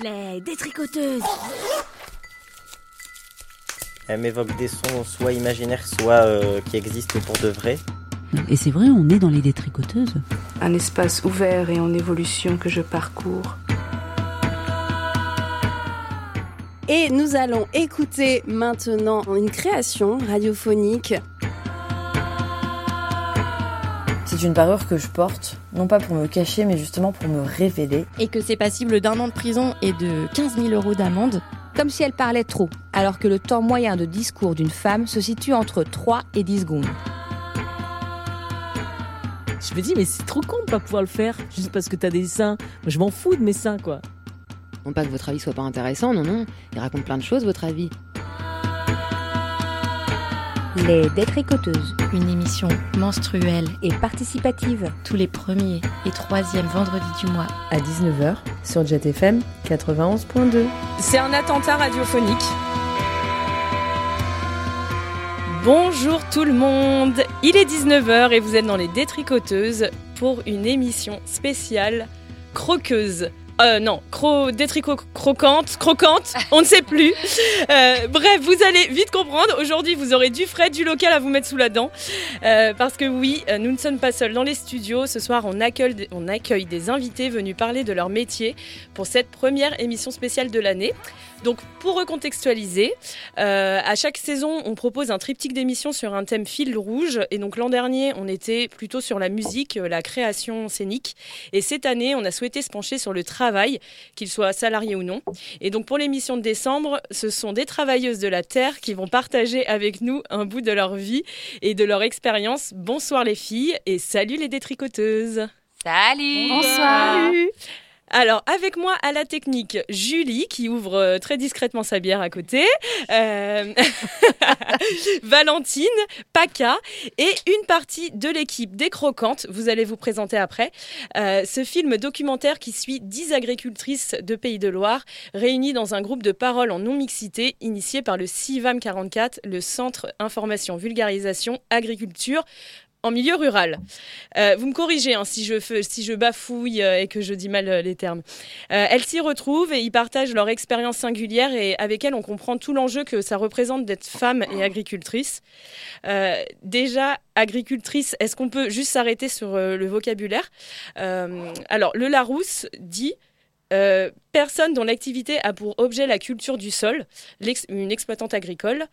Les détricoteuses Elle m'évoque des sons soit imaginaires, soit euh, qui existent pour de vrai. Et c'est vrai, on est dans les détricoteuses. Un espace ouvert et en évolution que je parcours. Et nous allons écouter maintenant une création radiophonique. C'est une parure que je porte, non pas pour me cacher, mais justement pour me révéler. Et que c'est passible d'un an de prison et de 15 000 euros d'amende. Comme si elle parlait trop, alors que le temps moyen de discours d'une femme se situe entre 3 et 10 secondes. Je me dis, mais c'est trop con de pas pouvoir le faire, juste parce que t'as des seins. Moi, je m'en fous de mes seins, quoi. Non pas que votre avis soit pas intéressant, non, non. Il raconte plein de choses, votre avis. Les détricoteuses, Une émission menstruelle et participative. tous les premiers et troisièmes vendredis du mois. à 19h sur Jet FM 91.2. C'est un attentat radiophonique. Bonjour tout le monde, il est 19h et vous êtes dans les détricoteuses pour une émission spéciale croqueuse. Euh, non, cro détrico croquante, croquante, on ne sait plus. Euh, bref, vous allez vite comprendre. Aujourd'hui, vous aurez du frais, du local à vous mettre sous la dent. Euh, parce que oui, euh, nous ne sommes pas seuls dans les studios. Ce soir, on accueille des invités venus parler de leur métier pour cette première émission spéciale de l'année. Donc, pour recontextualiser, euh, à chaque saison, on propose un triptyque d'émissions sur un thème fil rouge. Et donc, l'an dernier, on était plutôt sur la musique, euh, la création scénique. Et cette année, on a souhaité se pencher sur le travail, qu'il soit salarié ou non. Et donc, pour l'émission de décembre, ce sont des travailleuses de la Terre qui vont partager avec nous un bout de leur vie et de leur expérience. Bonsoir les filles et salut les détricoteuses. Salut Bonsoir. Alors, avec moi à la technique, Julie, qui ouvre euh, très discrètement sa bière à côté, euh, Valentine, Paca et une partie de l'équipe des Croquantes. Vous allez vous présenter après. Euh, ce film documentaire qui suit 10 agricultrices de Pays de Loire réunies dans un groupe de parole en non-mixité initié par le CIVAM 44, le Centre Information Vulgarisation Agriculture en milieu rural. Euh, vous me corrigez hein, si, je bafouille euh, et que je dis mal euh, les termes. Elles s'y retrouvent et y partagent leur expérience singulière et avec elles on comprend tout l'enjeu que ça représente d'être femme et agricultrice. Déjà, agricultrice, est-ce qu'on peut juste s'arrêter sur le vocabulaire? Alors, le Larousse dit... euh, personne dont l'activité a pour objet la culture du sol, une exploitante agricole,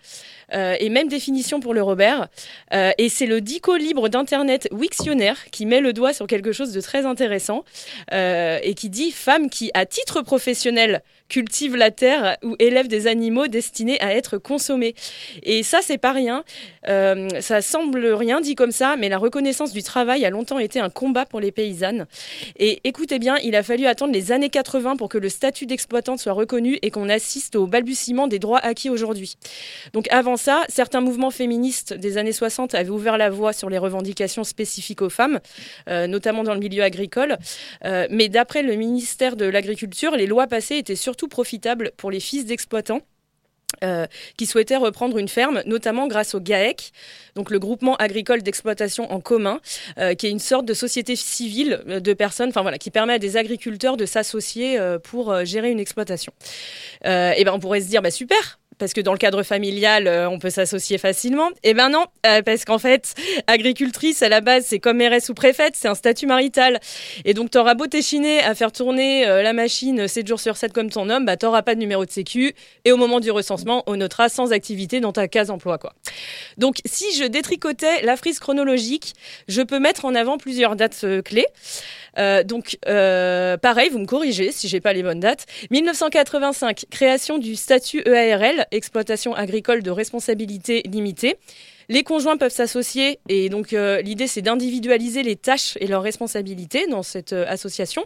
euh, et même définition pour le Robert. Euh, et c'est le dico libre d'Internet Wiktionnaire qui met le doigt sur quelque chose de très intéressant et qui dit femme qui, à titre professionnel, cultive la terre ou élève des animaux destinés à être consommés. Et ça, c'est pas rien. Euh, ça semble rien dit comme ça, mais la reconnaissance du travail a longtemps été un combat pour les paysannes. Et écoutez bien, il a fallu attendre les années 80 pour que le statut d'exploitante soit reconnu et qu'on assiste au balbutiement des droits acquis aujourd'hui. Donc avant ça, certains mouvements féministes des années 60 avaient ouvert la voie sur les revendications spécifiques aux femmes, euh, notamment dans le milieu agricole. Euh, mais d'après le ministère de l'Agriculture, les lois passées étaient surtout profitables pour les fils d'exploitants. euh, qui souhaitaient reprendre une ferme, notamment grâce au GAEC, donc le groupement agricole d'exploitation en commun, euh, qui est une sorte de société civile euh, de personnes, qui permet à des agriculteurs de s'associer pour gérer une exploitation. Ben on pourrait se dire bah super, parce que dans le cadre familial, euh, on peut s'associer facilement. Eh ben non, euh, parce qu'en fait, agricultrice, à la base, c'est comme mairesse ou préfète, c'est un statut marital. Et donc, t'auras beau t'échiner à faire tourner euh, la machine 7 jours sur 7 comme ton homme, bah t'auras pas de numéro de sécu. Et au moment du recensement, on notera sans activité dans ta case emploi, quoi. Donc, si je détricotais la frise chronologique, je peux mettre en avant plusieurs dates clés. Euh, donc, euh, pareil, vous me corrigez si j'ai pas les bonnes dates. 1985, création du statut EARL, exploitation agricole de responsabilité limitée. Les conjoints peuvent s'associer et donc euh, l'idée c'est d'individualiser les tâches et leurs responsabilités dans cette euh, association.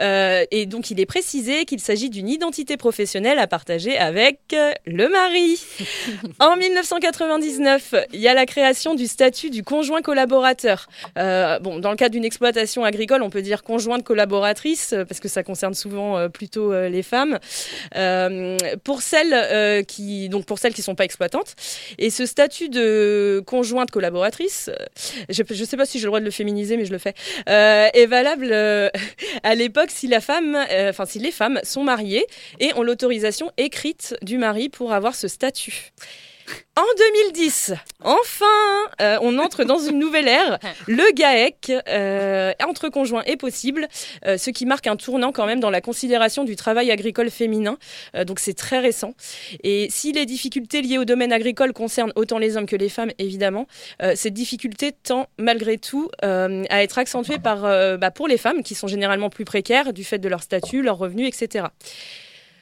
Euh, et donc il est précisé qu'il s'agit d'une identité professionnelle à partager avec le mari. en 1999, il y a la création du statut du conjoint collaborateur. Bon, dans le cas d'une exploitation agricole, on peut dire conjointe collaboratrice parce que ça concerne souvent plutôt les femmes. Pour celles qui donc pour celles qui sont pas exploitantes. Et ce statut de de conjointe collaboratrice, euh, je ne sais pas si j'ai le droit de le féminiser, mais je le fais, euh, est valable euh, à l'époque si la femme, euh, si les femmes sont mariées et ont l'autorisation écrite du mari pour avoir ce statut. En 2010, enfin, euh, on entre dans une nouvelle ère. Le GAEC euh, entre conjoints est possible, euh, ce qui marque un tournant quand même dans la considération du travail agricole féminin. Donc c'est très récent. Et si les difficultés liées au domaine agricole concernent autant les hommes que les femmes, évidemment, cette difficulté tend malgré tout à être accentuée par, bah, pour les femmes qui sont généralement plus précaires du fait de leur statut, leurs revenus, etc.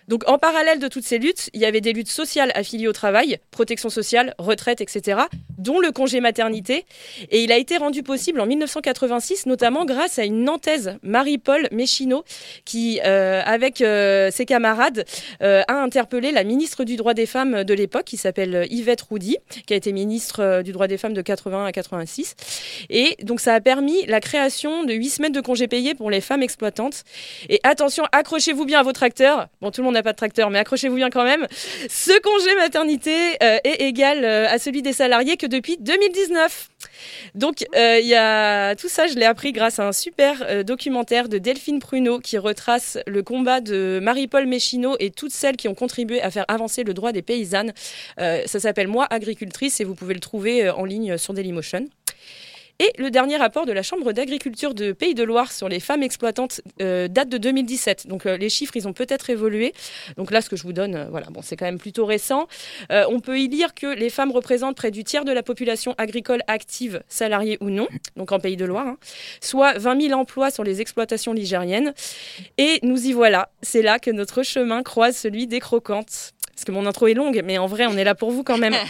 Donc en parallèle de toutes ces luttes, il y avait des luttes sociales affiliées au travail, protection sociale, retraite, etc., dont le congé maternité. Et il a été rendu possible en 1986, notamment grâce à une Nantaise, Marie-Paul Méchineau, qui, euh, avec euh, ses camarades, euh, a interpellé la ministre du droit des femmes de l'époque, qui s'appelle Yvette Roudy, qui a été ministre du droit des femmes de 80 à 86. Et donc ça a permis la création de 8 semaines de congés payés pour les femmes exploitantes. Et attention, accrochez-vous bien à vos tracteurs. Bon, tout le monde pas de tracteur, mais accrochez-vous bien quand même. Ce congé maternité euh, est égal euh, à celui des salariés que depuis 2019. Donc, euh, il y a tout ça, je l'ai appris grâce à un super documentaire de Delphine Pruneau qui retrace le combat de Marie-Paul Méchineau et toutes celles qui ont contribué à faire avancer le droit des paysannes. Ça s'appelle Moi agricultrice et vous pouvez le trouver en ligne sur Dailymotion. Et le dernier rapport de la Chambre d'agriculture de Pays de Loire sur les femmes exploitantes euh, date de 2017. Donc euh, les chiffres, ils ont peut-être évolué. Donc là, ce que je vous donne, euh, voilà, bon, c'est quand même plutôt récent. On peut y lire que les femmes représentent près du tiers de la population agricole active, salariée ou non, donc en Pays de Loire, hein, soit 20 000 emplois sur les exploitations ligériennes. Et nous y voilà. C'est là que notre chemin croise celui des croquantes. Parce que mon intro est longue, mais en vrai, on est là pour vous quand même.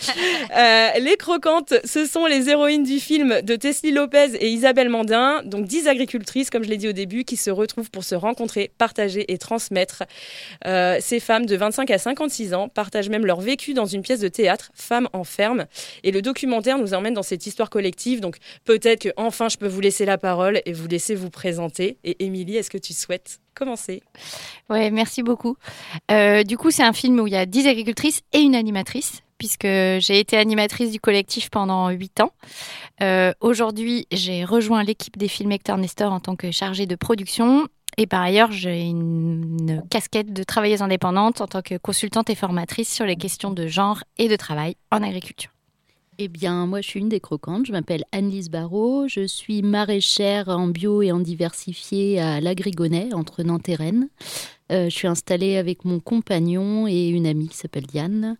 Euh, les croquantes, ce sont les héroïnes du film de Teslie Lopez et Isabelle Mandin, donc 10 agricultrices, comme je l'ai dit au début, qui se retrouvent pour se rencontrer, partager et transmettre. Euh, ces femmes de 25 à 56 ans partagent même leur vécu dans une pièce de théâtre, Femmes en ferme. Et le documentaire nous emmène dans cette histoire collective. Donc peut-être que enfin je peux vous laisser la parole et vous laisser vous présenter. Et Émilie, est-ce que tu souhaites commencer merci beaucoup. Euh, du coup, c'est un film où il y a 10 agricultrices et une animatrice, puisque j'ai été animatrice du collectif pendant 8 ans. Euh, Aujourd'hui, j'ai rejoint l'équipe des films Hector Nestor en tant que chargée de production. Et par ailleurs, j'ai une casquette de travailleuse indépendante en tant que consultante et formatrice sur les questions de genre et de travail en agriculture. Eh bien, moi, je suis une des croquantes. Je m'appelle Anne-Lise Barrault. Je suis maraîchère en bio et en diversifié à l'Agrigonnet, entre Nantes et Rennes. Euh, je suis installée avec mon compagnon et une amie qui s'appelle Diane.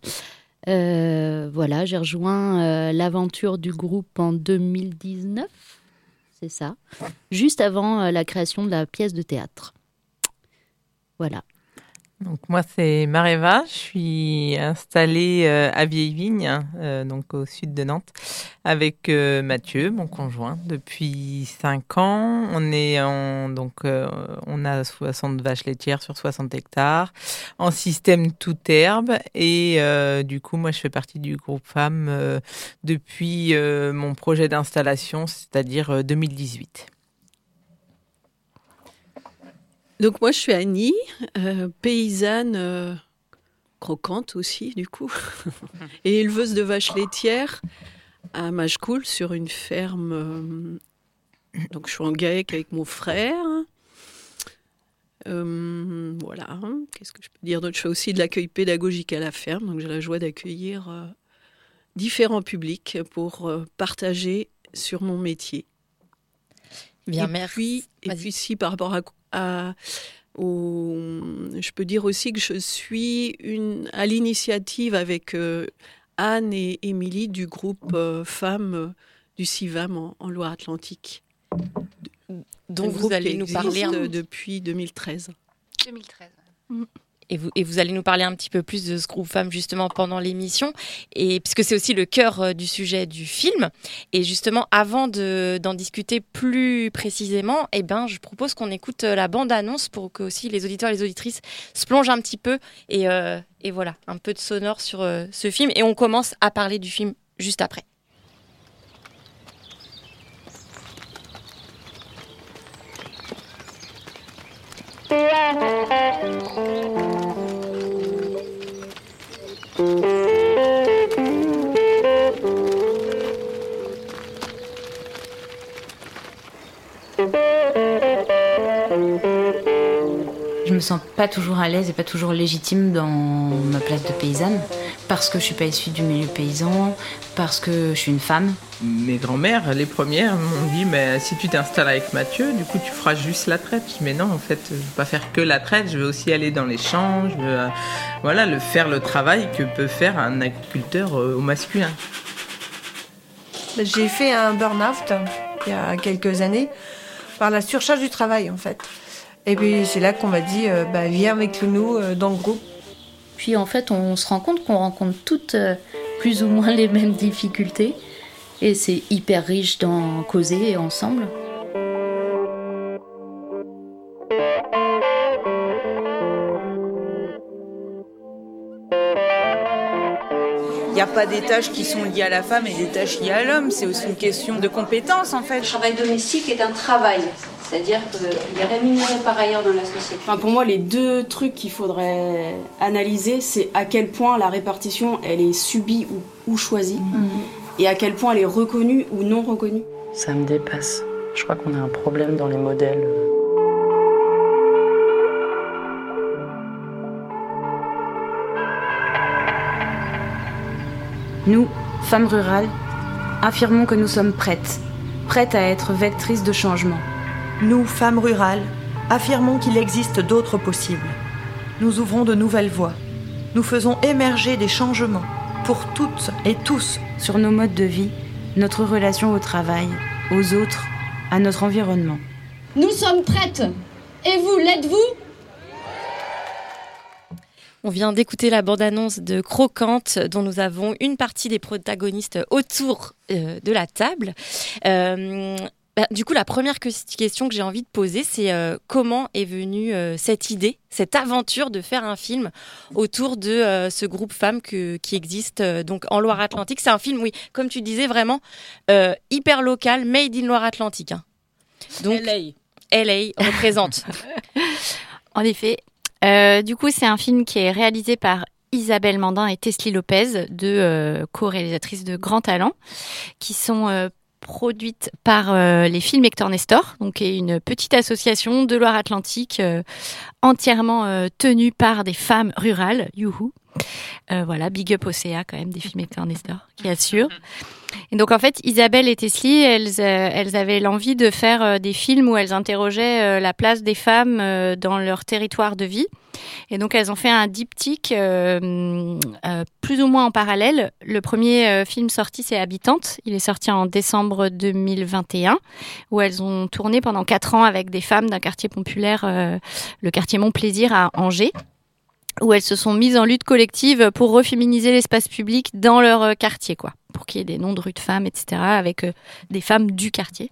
Euh, voilà, j'ai rejoint euh, l'aventure du groupe en 2019. C'est ça. Juste avant la création de la pièce de théâtre. Voilà. Donc moi c'est Mareva, je suis installée euh, à Vieille-Vigne, euh, donc au sud de Nantes, avec euh, Mathieu, mon conjoint, depuis 5 ans. On est en donc on a 60 vaches laitières sur 60 hectares, en système toute herbe et du coup moi je fais partie du groupe femmes depuis mon projet d'installation, c'est-à-dire euh, 2018. Donc moi je suis Annie, euh, paysanne euh, croquante aussi du coup, et éleveuse de vaches laitières à Machecoul sur une ferme. euh, donc je suis en GAEC avec mon frère. Euh, voilà, qu'est-ce que je peux dire d'autre? Je fais aussi de l'accueil pédagogique à la ferme, donc j'ai la joie d'accueillir euh, différents publics pour euh, partager sur mon métier. Bien, et merci. Puis, et puis si par rapport à, à- au, je peux dire aussi que je suis une, à l'initiative avec euh, Anne et Émilie du groupe euh, femmes du CIVAM en, en Loire-Atlantique. Dont vous allez nous parler depuis 2013. 2013. Et vous, allez nous parler un petit peu plus de ce groupe femmes justement pendant l'émission, et puisque c'est aussi le cœur euh, du sujet du film. Et justement, avant de- d'en discuter plus précisément, eh ben, je propose qu'on écoute euh, la bande-annonce pour que aussi les auditeurs et les auditrices se plongent un petit peu et, euh, voilà, un peu de sonore sur ce film. Et on commence à parler du film juste après. Je me sens pas toujours à l'aise et pas toujours légitime dans ma place de paysanne parce que je suis pas issue du milieu paysan, parce que je suis une femme. Mes grand-mères, les premières, m'ont dit mais si tu t'installes avec Mathieu, du coup tu feras juste la traite. Je dis, mais non, en fait, je veux pas faire que la traite, je veux aussi aller dans les champs, je veux euh, voilà, le, faire le travail que peut faire un agriculteur euh, au masculin. J'ai fait un burn-out il y a quelques années par la surcharge du travail en fait. Et puis c'est là qu'on m'a dit, euh, bah, viens avec nous euh, dans le groupe. Puis en fait, on se rend compte qu'on rencontre toutes euh, plus ou moins les mêmes difficultés. Et c'est hyper riche d'en causer ensemble. N'y a pas des tâches qui sont liées à la femme et des tâches liées à l'homme. C'est aussi une question de compétence en fait. Le travail domestique est un travail. C'est-à-dire qu'il est rémunéré par ailleurs dans la société. Enfin, pour moi, les deux trucs qu'il faudrait analyser, c'est à quel point la répartition, elle est subie ou, ou choisie, Mhm. et à quel point elle est reconnue ou non reconnue. Ça me dépasse. Je crois qu'on a un problème dans les modèles. Nous, femmes rurales, affirmons que nous sommes prêtes, prêtes à être vectrices de changement. Nous, femmes rurales, affirmons qu'il existe d'autres possibles. Nous ouvrons de nouvelles voies. Nous faisons émerger des changements pour toutes et tous sur nos modes de vie, notre relation au travail, aux autres, à notre environnement. Nous sommes prêtes. Et vous, l'êtes-vous? On vient d'écouter la bande-annonce de Croquante, dont nous avons une partie des protagonistes autour euh, de la table. Euh, bah, du coup, la première que- question que j'ai envie de poser, c'est euh, comment est venue cette idée, cette aventure de faire un film autour de ce groupe femmes que- qui existe donc en Loire-Atlantique. C'est un film, oui, comme tu disais, vraiment hyper local, made in Loire-Atlantique. hein. Donc, LA. LA représente. En effet. Euh, du coup, c'est un film qui est réalisé par Isabelle Mandin et Teslie Lopez, deux euh, co-réalisatrices de grand talent, qui sont euh, produites par euh, les films Hector Nestor, donc une petite association de Loire-Atlantique entièrement tenue par des femmes rurales. Youhou. Euh, voilà, big up CA quand même des films Nestor qui assure. Et donc en fait, Isabelle et Teslie, elles, euh, elles avaient l'envie de faire euh, des films où elles interrogeaient la place des femmes dans leur territoire de vie. Et donc elles ont fait un diptyque plus ou moins en parallèle. Le premier film sorti, c'est Habitante. Il est sorti en décembre 2021, où elles ont tourné pendant quatre ans avec des femmes d'un quartier populaire, le quartier Montplaisir à Angers où elles se sont mises en lutte collective pour reféminiser l'espace public dans leur euh, quartier, quoi, pour qu'il y ait des noms de rues de femmes, etc., avec euh, des femmes du quartier.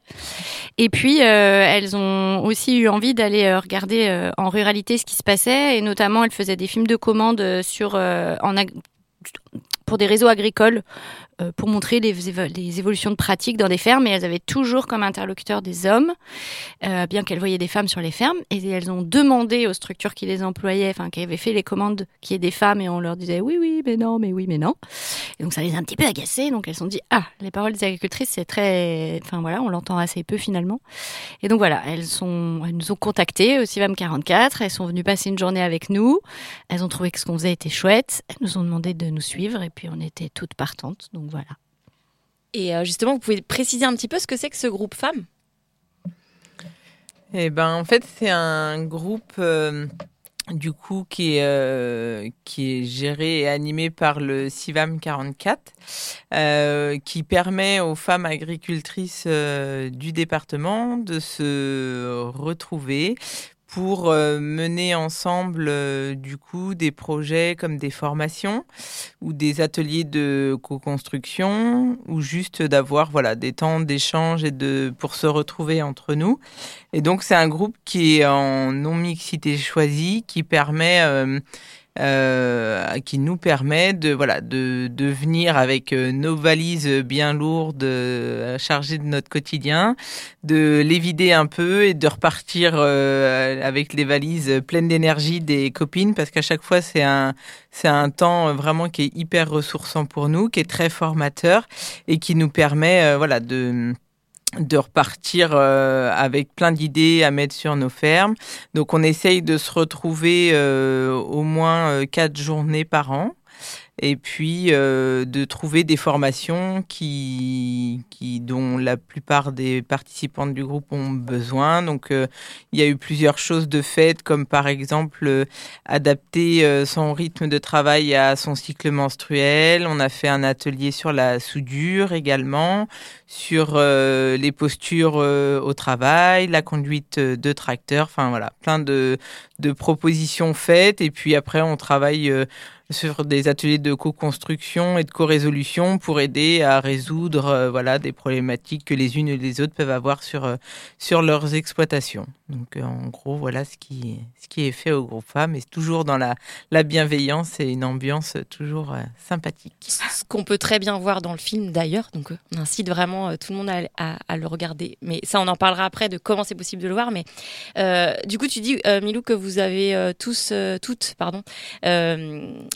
Et puis, euh, elles ont aussi eu envie d'aller regarder en ruralité ce qui se passait, et notamment, elles faisaient des films de commande sur, pour des réseaux agricoles pour montrer les, évo- les évolutions de pratiques dans des fermes et elles avaient toujours comme interlocuteur des hommes, euh, bien qu'elles voyaient des femmes sur les fermes et elles ont demandé aux structures qui les employaient, enfin qui avaient fait les commandes, qu'il y ait des femmes et on leur disait oui oui mais non mais oui mais non. Et donc ça les a un petit peu agacées donc elles se sont dit ah les paroles des agricultrices c'est très, enfin voilà on l'entend assez peu finalement. Et donc voilà elles sont, elles nous ont contactés aussi VAM 44, elles sont venues passer une journée avec nous, elles ont trouvé que ce qu'on faisait était chouette, elles nous ont demandé de nous suivre et puis on était toutes partantes voilà. Et euh, justement, vous pouvez préciser un petit peu ce que c'est que ce groupe femmes Eh ben, en fait, c'est un groupe euh, du coup qui est euh, qui est géré et animé par le CIVAM 44, euh, qui permet aux femmes agricultrices euh, du département de se retrouver pour euh, mener ensemble euh, du coup des projets comme des formations ou des ateliers de co-construction ou juste d'avoir voilà des temps d'échange et de pour se retrouver entre nous. Et donc c'est un groupe qui est en non mixité choisie qui permet euh, qui nous permet de voilà de, de venir avec euh, nos valises bien lourdes euh, chargées de notre quotidien, de les vider un peu et de repartir euh, avec les valises pleines d'énergie des copines parce qu'à chaque fois c'est un c'est un temps vraiment qui est hyper ressourçant pour nous, qui est très formateur et qui nous permet voilà de de repartir euh, avec plein d'idées à mettre sur nos fermes. Donc on essaye de se retrouver euh, au moins euh, quatre journées par an et puis euh, de trouver des formations qui, qui, dont la plupart des participantes du groupe ont besoin. Donc euh, il y a eu plusieurs choses de faites, comme par exemple euh, adapter euh, son rythme de travail à son cycle menstruel. On a fait un atelier sur la soudure également, sur euh, les postures au travail, la conduite de tracteur, enfin voilà, plein de, de propositions faites. Et puis après, on travaille sur des ateliers de co-construction et de co-résolution pour aider à résoudre euh, voilà des problématiques que les unes et les autres peuvent avoir sur euh, sur leurs exploitations. Donc euh, en gros voilà ce qui est fait au groupe femmes et toujours dans la la bienveillance et une ambiance toujours euh, sympathique. Ce qu'on peut très bien voir dans le film d'ailleurs, donc euh, on incite vraiment tout le monde à, le regarder. Mais ça, on en parlera après de comment c'est possible de le voir. Mais du coup, tu dis, Milou, que vous avez tous, toutes, pardon,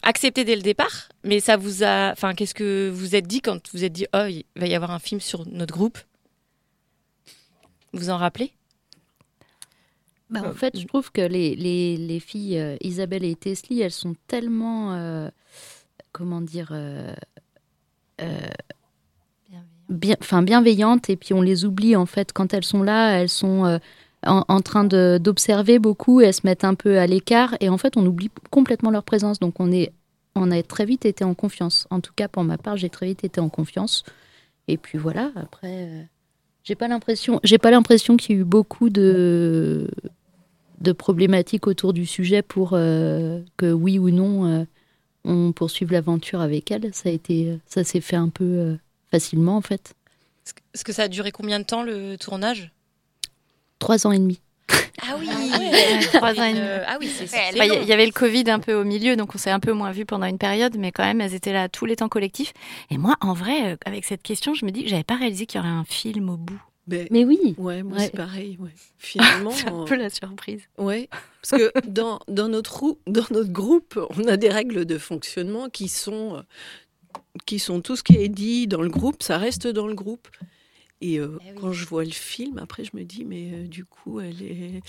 accepté dès le départ. Mais ça vous a, enfin, qu'est-ce que vous êtes dit quand vous êtes dit, oh, il va y avoir un film sur notre groupe? Vous en rappelez? Bah, en fait, je trouve que les, les, les filles euh, Isabelle et Teslie, elles sont tellement, euh, comment dire, euh, euh, bien, enfin bienveillantes et puis on les oublie en fait quand elles sont là, elles sont euh, en, en train de- d'observer beaucoup, elles se mettent un peu à l'écart et en fait on oublie complètement leur présence. Donc on est, on a très vite été en confiance. En tout cas pour ma part, j'ai très vite été en confiance. Et puis voilà. Après, euh, j'ai pas l'impression, j'ai pas l'impression qu'il y a eu beaucoup de de problématiques autour du sujet pour euh, que oui ou non euh, on poursuive l'aventure avec elle. Ça a été, ça s'est fait un peu euh, facilement en fait. Est-ce que ça a duré combien de temps le tournage? Trois ans et demi. Ah oui, Trois ans et demi. ah oui, c'est Ouais, bah, Il y- avait le Covid un peu au milieu, donc on s'est un peu moins vu pendant une période, mais quand même, elles étaient là tous les temps collectifs. Et moi, en vrai, euh, avec cette question, je me dis que j'avais pas réalisé qu'il y aurait un film au bout. Mais oui. Ouais, moi Ouais. c'est pareil. Ouais. Finalement, C'est un peu la surprise. Ouais, parce que dans, dans, notre, rou- dans notre groupe, on a des règles de fonctionnement qui sont, euh, qui sont tout ce qui est dit dans le groupe, ça reste dans le groupe. Et euh, quand je vois le film, après je me dis, mais euh, du coup, elle est.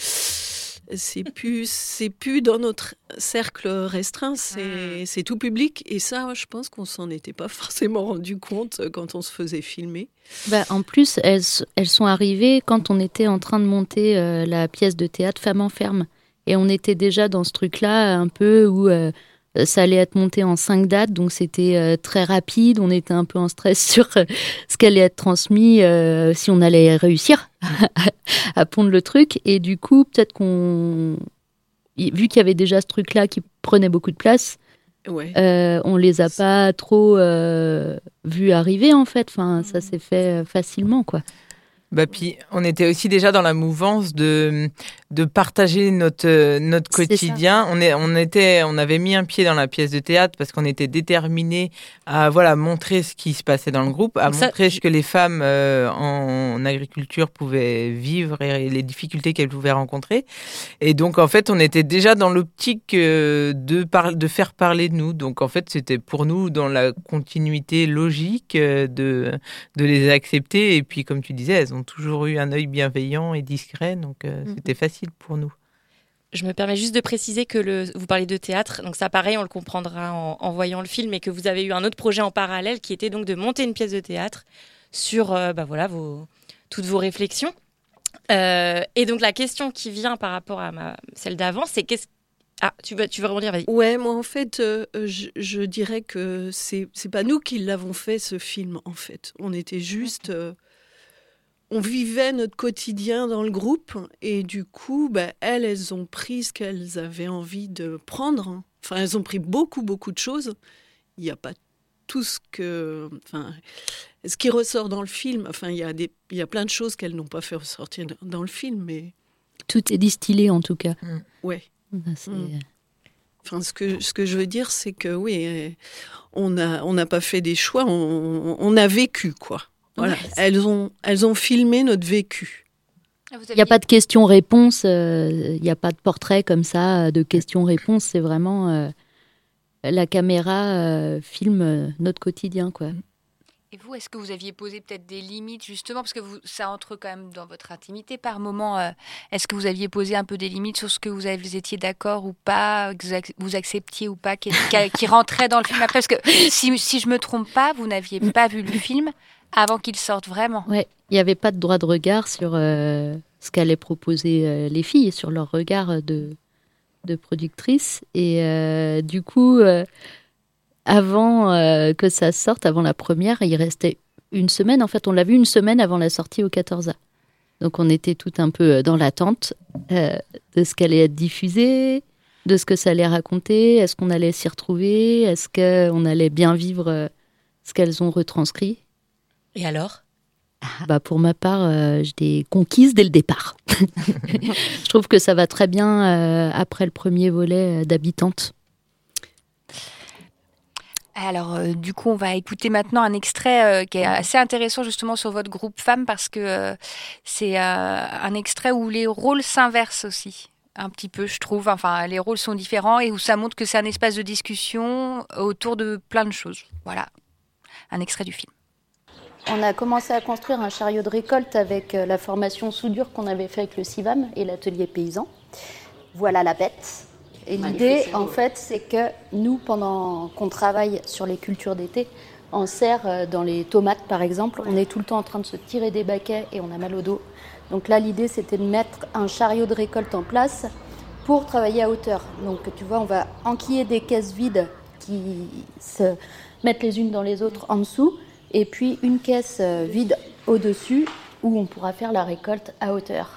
C'est plus, c'est plus dans notre cercle restreint, c'est c'est tout public. Et ça, je pense qu'on s'en était pas forcément rendu compte euh, quand on se faisait filmer. Bah, en plus, elles, elles sont arrivées quand on était en train de monter euh, la pièce de théâtre Femme en ferme. Et on était déjà dans ce truc-là, un peu où euh, ça allait être monté en cinq dates, donc c'était euh, très rapide. On était un peu en stress sur euh, ce qu'allait être transmis, euh, si on allait réussir à pondre le truc. Et du coup, peut-être qu'on. Vu qu'il y avait déjà ce truc-là qui prenait beaucoup de place, Ouais. euh, on les a pas trop euh, vus arriver en fait. Enfin, ça s'est fait euh, facilement quoi. Bah puis on était aussi déjà dans la mouvance de de partager notre euh, notre quotidien. On est on était on avait mis un pied dans la pièce de théâtre parce qu'on était déterminés à voilà montrer ce qui se passait dans le groupe, à ça, montrer ce que les femmes euh, en agriculture pouvaient vivre et les difficultés qu'elles pouvaient rencontrer. Et donc en fait on était déjà dans l'optique euh, de par- de faire parler de nous. Donc en fait c'était pour nous dans la continuité logique euh, de de les accepter. Et puis, comme tu disais, elles ont toujours eu un œil bienveillant et discret, donc euh, Mhm. c'était facile pour nous. Je me permets juste de préciser que le, vous parlez de théâtre, donc ça pareil, on le comprendra en, en voyant le film, et que vous avez eu un autre projet en parallèle qui était donc de monter une pièce de théâtre sur euh, bah voilà, vos, toutes vos réflexions. Euh, et donc la question qui vient par rapport à ma, celle d'avant, c'est qu'est-ce... Ah, tu veux, tu veux rebondir, vas-y. Ouais, moi en fait, euh, je, je dirais que c'est c'est pas nous qui l'avons fait ce film en fait. On était juste, euh, on vivait notre quotidien dans le groupe et du coup, bah, elles, elles ont pris ce qu'elles avaient envie de prendre. Enfin, elles ont pris beaucoup beaucoup de choses. Il n'y a pas tout ce que, enfin, ce qui ressort dans le film. Enfin, il y a des, il y a plein de choses qu'elles n'ont pas fait ressortir dans- le film, mais Tout est distillé en tout cas. ouais. Ça, c'est- Mm. Enfin, ce que, ce que je veux dire, c'est que oui, euh, on n'a on n'a pas fait des choix, on, on a vécu, quoi. Voilà. Ouais, elles, ont, elles ont filmé notre vécu. Il n'y a pas de questions-réponses, euh, il n'y a pas de portrait comme ça euh, de questions-réponses. C'est vraiment euh, la caméra euh, filme euh, notre quotidien, quoi. Et vous, est-ce que vous aviez posé peut-être des limites justement parce que vous, ça entre quand même dans votre intimité par moment. euh, est-ce que vous aviez posé un peu des limites sur ce que vous, avez- vous étiez d'accord ou pas, que vous, ac- vous acceptiez ou pas, qui, rentrait dans le film après? Parce que si, si je me trompe pas, vous n'aviez pas vu le film avant qu'il sorte vraiment. Ouais, il n'y avait pas de droit de regard sur euh, ce qu'allaient proposer euh, les filles, sur leur regard de, productrice. Et euh, du coup, avant que ça sorte, avant la première, il restait une semaine. En fait, on l'a vu une semaine avant la sortie au 14A. Donc on était tout un peu dans l'attente de ce qu'allait être diffusé, de ce que ça allait raconter, est-ce qu'on allait s'y retrouver, est-ce qu'on allait bien vivre ce qu'elles ont retranscrit? Et alors? Bah pour ma part, euh, je l'ai conquise dès le départ. je trouve que ça va très bien euh, après le premier volet euh, d'Habitante. Alors, euh, du coup, on va écouter maintenant un extrait euh, qui est assez intéressant justement sur votre groupe femmes parce que euh, c'est euh, un extrait où les rôles s'inversent aussi. Un petit peu, je trouve. Enfin, les rôles sont différents et où ça montre que c'est un espace de discussion autour de plein de choses. Voilà, un extrait du film. On a commencé à construire un chariot de récolte avec euh, la formation soudure qu'on avait fait avec le CIVAM et l'atelier paysan. Voilà la bête. Et l'idée, en fait, c'est que nous, pendant qu'on travaille sur les cultures d'été, en serre euh, dans les tomates, par exemple, on est tout le temps en train de se tirer des baquets et on a mal au dos. Donc là, l'idée, c'était de mettre un chariot de récolte en place pour travailler à hauteur. Donc, tu vois, on va enquiller des caisses vides qui se mettent les unes dans les autres en dessous, et puis une caisse euh, vide au-dessus où on pourra faire la récolte à hauteur.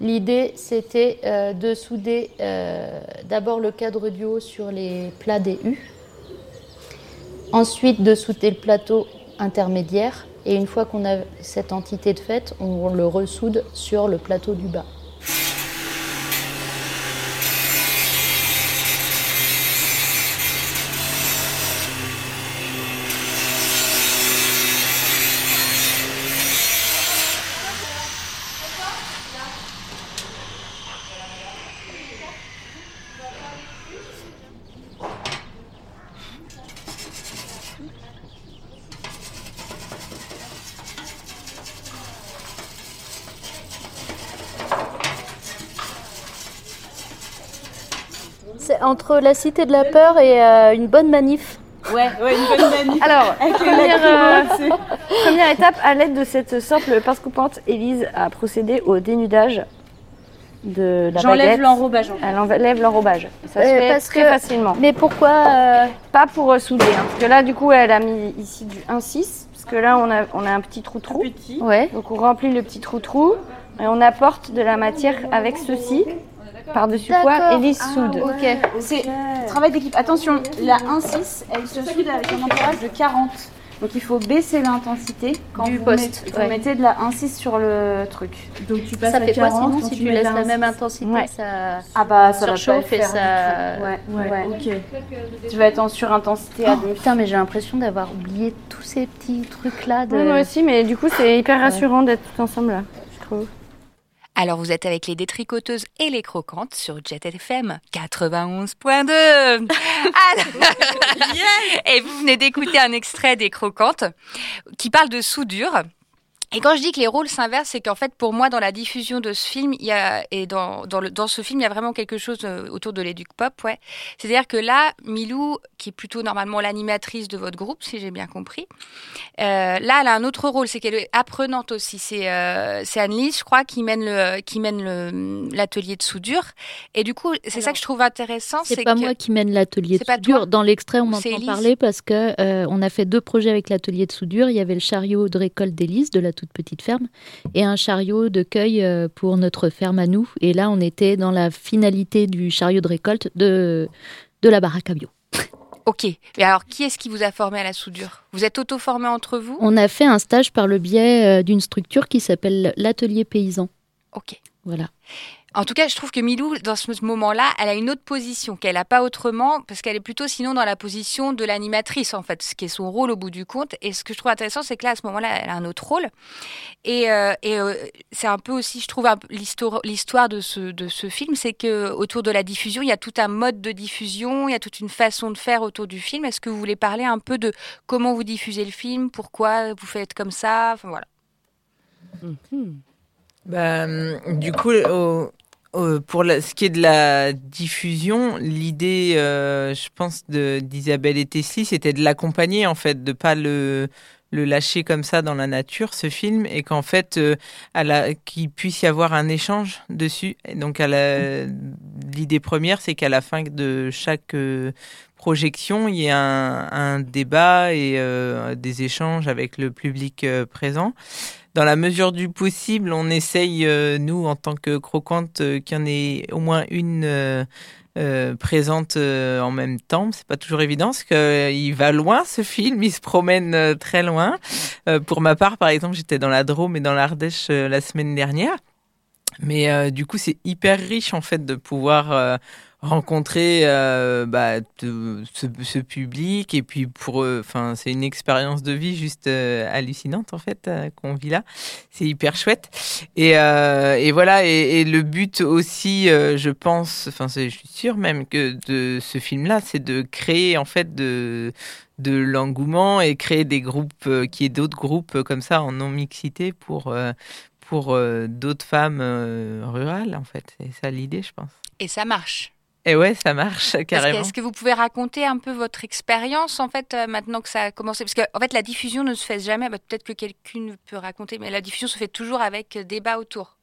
L'idée, c'était euh, de souder euh, d'abord le cadre du haut sur les plats des U, ensuite de souder le plateau intermédiaire, et une fois qu'on a cette entité de fait, on le ressoude sur le plateau du bas. C'est entre la cité de la peur et euh, une bonne manif. Ouais, ouais, une bonne manif. Alors, première, euh, première étape, à l'aide de cette sorte pince coupante, Élise a procédé au dénudage de la J'enlève l'enrobage, en fait. Elle enlève l'enrobage. Ça se Euh, fait parce très que- facilement. Mais pourquoi euh, Pas pour euh, souder. hein. Parce que là, du coup, elle a mis ici du 1,6. Parce que là, on a, on a un petit trou-trou. Ouais. Donc, on remplit le petit trou-trou et on apporte de la matière avec ceci. Par-dessus quoi D'accord. Élise Ah, soude. ok. C'est travail d'équipe. Attention, la 1,6, elle se soude avec un ampérage de 40. Donc il faut baisser l'intensité quand Du vous, poste, mettez, ouais. vous mettez de la 1,6 sur le truc. Donc tu passes Ça à fait quoi 40, sinon quand si tu tu laisses la la même 1,6? intensité Ouais. ça Ah bah ça va pas surchauffe et faire ça. tout. Ouais, Ouais. ouais, ok. Tu vas être en surintensité à Oh, demi. putain, mais j'ai l'impression d'avoir oublié tous ces petits trucs là. De... Oui, moi aussi, mais du coup c'est hyper Ouais. rassurant d'être tout ensemble là, je trouve. Alors, vous êtes avec les détricoteuses et les croquantes sur Jet FM 91.2. Alors- Et vous venez d'écouter un extrait des croquantes qui parle de soudure. Et quand je dis que les rôles s'inversent, c'est qu'en fait, pour moi, dans la diffusion de ce film, il y a, et dans, dans, le, dans ce film, il y a vraiment quelque chose euh, autour de l'éduc pop, ouais. C'est-à-dire que là, Milou, qui est plutôt normalement l'animatrice de votre groupe, si j'ai bien compris, euh, là, elle a un autre rôle, c'est qu'elle est apprenante aussi. C'est euh, Annelise, je crois, qui mène le qui mène le l'atelier de soudure. Et du coup, c'est ça que je trouve intéressant, C'est pas que moi qui mène l'atelier de C'est pas soudure. Dans l'extrait, on m'entend parler parce que euh, on a fait deux projets avec l'atelier de soudure. Il y avait le chariot de récolte d'Élise de la toute petite ferme et un chariot de cueil euh, pour notre ferme à nous. Et là, on était dans la finalité du chariot de récolte de de la baraque à bio. Ok. Mais alors, qui est-ce qui vous a formé à la soudure? Vous êtes auto-formé entre vous? On a fait un stage par le biais euh, d'une structure qui s'appelle l'atelier paysan. Ok. Voilà. En tout cas, je trouve que Milou, dans ce moment-là, elle a une autre position qu'elle n'a pas autrement, parce qu'elle est plutôt sinon dans la position de l'animatrice, en fait, ce qui est son rôle au bout du compte. Et ce que je trouve intéressant, c'est que là, à ce moment-là, elle a un autre rôle. Et, euh, euh, c'est un peu aussi, je trouve, l'histoire de ce, film, c'est que autour de la diffusion, il y a tout un mode de diffusion, il y a toute une façon de faire autour du film. Est-ce que vous voulez parler un peu de comment vous diffusez le film, pourquoi vous faites comme ça, enfin voilà. Bah, du coup, au, pour ce qui est de la diffusion, l'idée, euh, je pense, d'Isabelle et Tessie, c'était de l'accompagner, en fait, de pas le, lâcher comme ça dans la nature, ce film, et qu'en fait, euh, qu'il puisse y avoir un échange dessus. Donc, l'idée première, c'est qu'à la fin de chaque euh, projection, il y ait un débat et des échanges avec le public présent dans la mesure du possible, on essaye, euh, nous, en tant que croquante, euh, qu'il y en ait au moins une euh, présente en même temps. C'est pas toujours évident parce qu'il va loin ce film, il se promène très loin. pour ma part, par exemple, j'étais dans la Drôme et dans l'Ardèche la semaine dernière. Mais du coup, c'est hyper riche en fait de pouvoir rencontrer euh, bah, ce, public et puis pour eux, enfin c'est une expérience de vie juste euh, hallucinante en fait euh, qu'on vit là. C'est hyper chouette et, et voilà et, le but aussi, je pense, enfin je suis sûre même que de ce film-là, c'est de créer en fait de de l'engouement et créer des groupes qui est d'autres groupes comme ça en non mixité pour pour d'autres femmes rurales en fait. C'est ça l'idée, je pense. Et ça marche. Et ouais, ça marche carrément. Est-ce que vous pouvez raconter un peu votre expérience en fait euh, maintenant que ça a commencé? Parce que en fait, la diffusion ne se fait jamais. Bah, peut-être que quelqu'un peut raconter, mais la diffusion se fait toujours avec débat autour.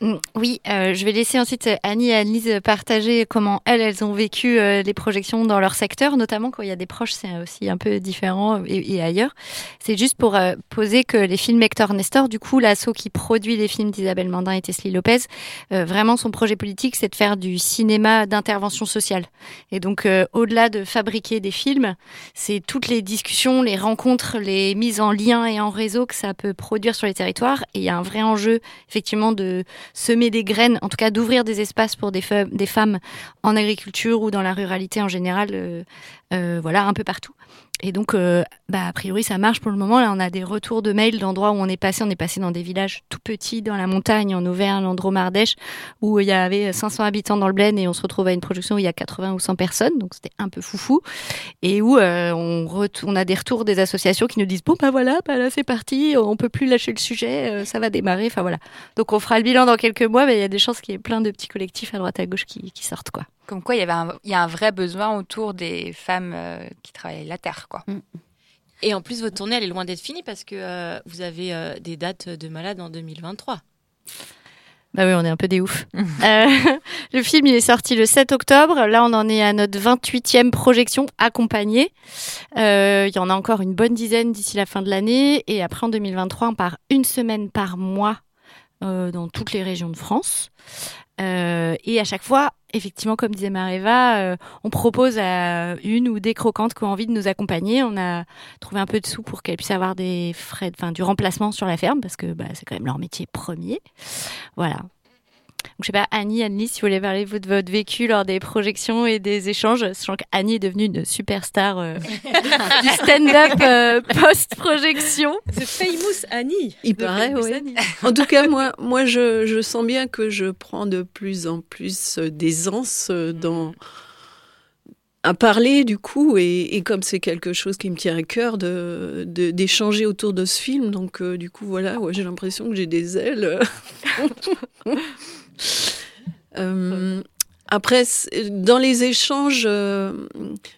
Mm, oui, euh, je vais laisser ensuite euh, Annie et Annelise partager comment elles, elles ont vécu euh, les projections dans leur secteur, notamment quand il y a des proches, c'est aussi un peu différent et, ailleurs. C'est juste pour poser que les films Hector Nestor, du coup, l'asso qui produit les films d'Isabelle Mandin et Teslie Lopez, vraiment son projet politique, c'est de faire du cinéma d'intervention sociale. Et donc, au-delà de fabriquer des films, c'est toutes les discussions, les rencontres, les mises en lien et en réseau que ça peut produire sur les territoires. Et il y a un vrai enjeu, effectivement, de semer des graines, en tout cas d'ouvrir des espaces pour des, des, femmes en agriculture ou dans la ruralité en général, euh, voilà, un peu partout. Et donc, euh, bah, a priori, ça marche pour le moment. Là, on a des retours de mails d'endroits où on est passé. On est passé dans des villages tout petits, dans la montagne, en Auvergne, en Dromardèche, où il y avait 500 habitants dans le Blaine et on se retrouve à une production où il y a 80 ou 100 personnes. Donc, c'était un peu foufou. Et où euh, on, a des retours des associations qui nous disent Bon, bah voilà, bah là, c'est parti, on peut plus lâcher le sujet, ça va démarrer. Enfin, voilà. Donc, on fera le bilan dans quelques mois, mais il y a des chances qu'il y ait plein de petits collectifs à droite à gauche qui, qui sortent, quoi. Comme quoi, il y, avait un, il y a un vrai besoin autour des femmes euh, qui travaillent la terre. Quoi. Mm. Et en plus, votre tournée, elle est loin d'être finie parce que euh, vous avez euh, des dates de malades en 2023. Bah oui, on est un peu des oufs. le film, il est sorti le 7 octobre. Là, on en est à notre 28e projection accompagnée. il y en a encore une bonne dizaine d'ici la fin de l'année. Et après, en 2023, on part une semaine par mois dans toutes les régions de France. Euh, et à chaque fois, effectivement, comme disait Mareva, euh, on propose à une ou des croquantes qui ont envie de nous accompagner. On a trouvé un peu de sous pour qu'elles puissent avoir des frais, enfin du remplacement sur la ferme parce que bah, c'est quand même leur métier premier. Voilà. Donc, je sais pas, Annie, Annie, si vous voulez parler vous, de votre vécu lors des projections et des échanges, sachant qu'Annie est devenue une superstar euh, du stand-up euh, post-projection. C'est famous Annie. Il paraît, oui. En tout cas, moi, moi je, je, sens bien que je prends de plus en plus euh, d'aisance dans à parler du coup et, et comme c'est quelque chose qui me tient à cœur de d'échanger autour de ce film donc du coup voilà ouais, j'ai l'impression que j'ai des ailes Euh, après, dans les échanges, euh,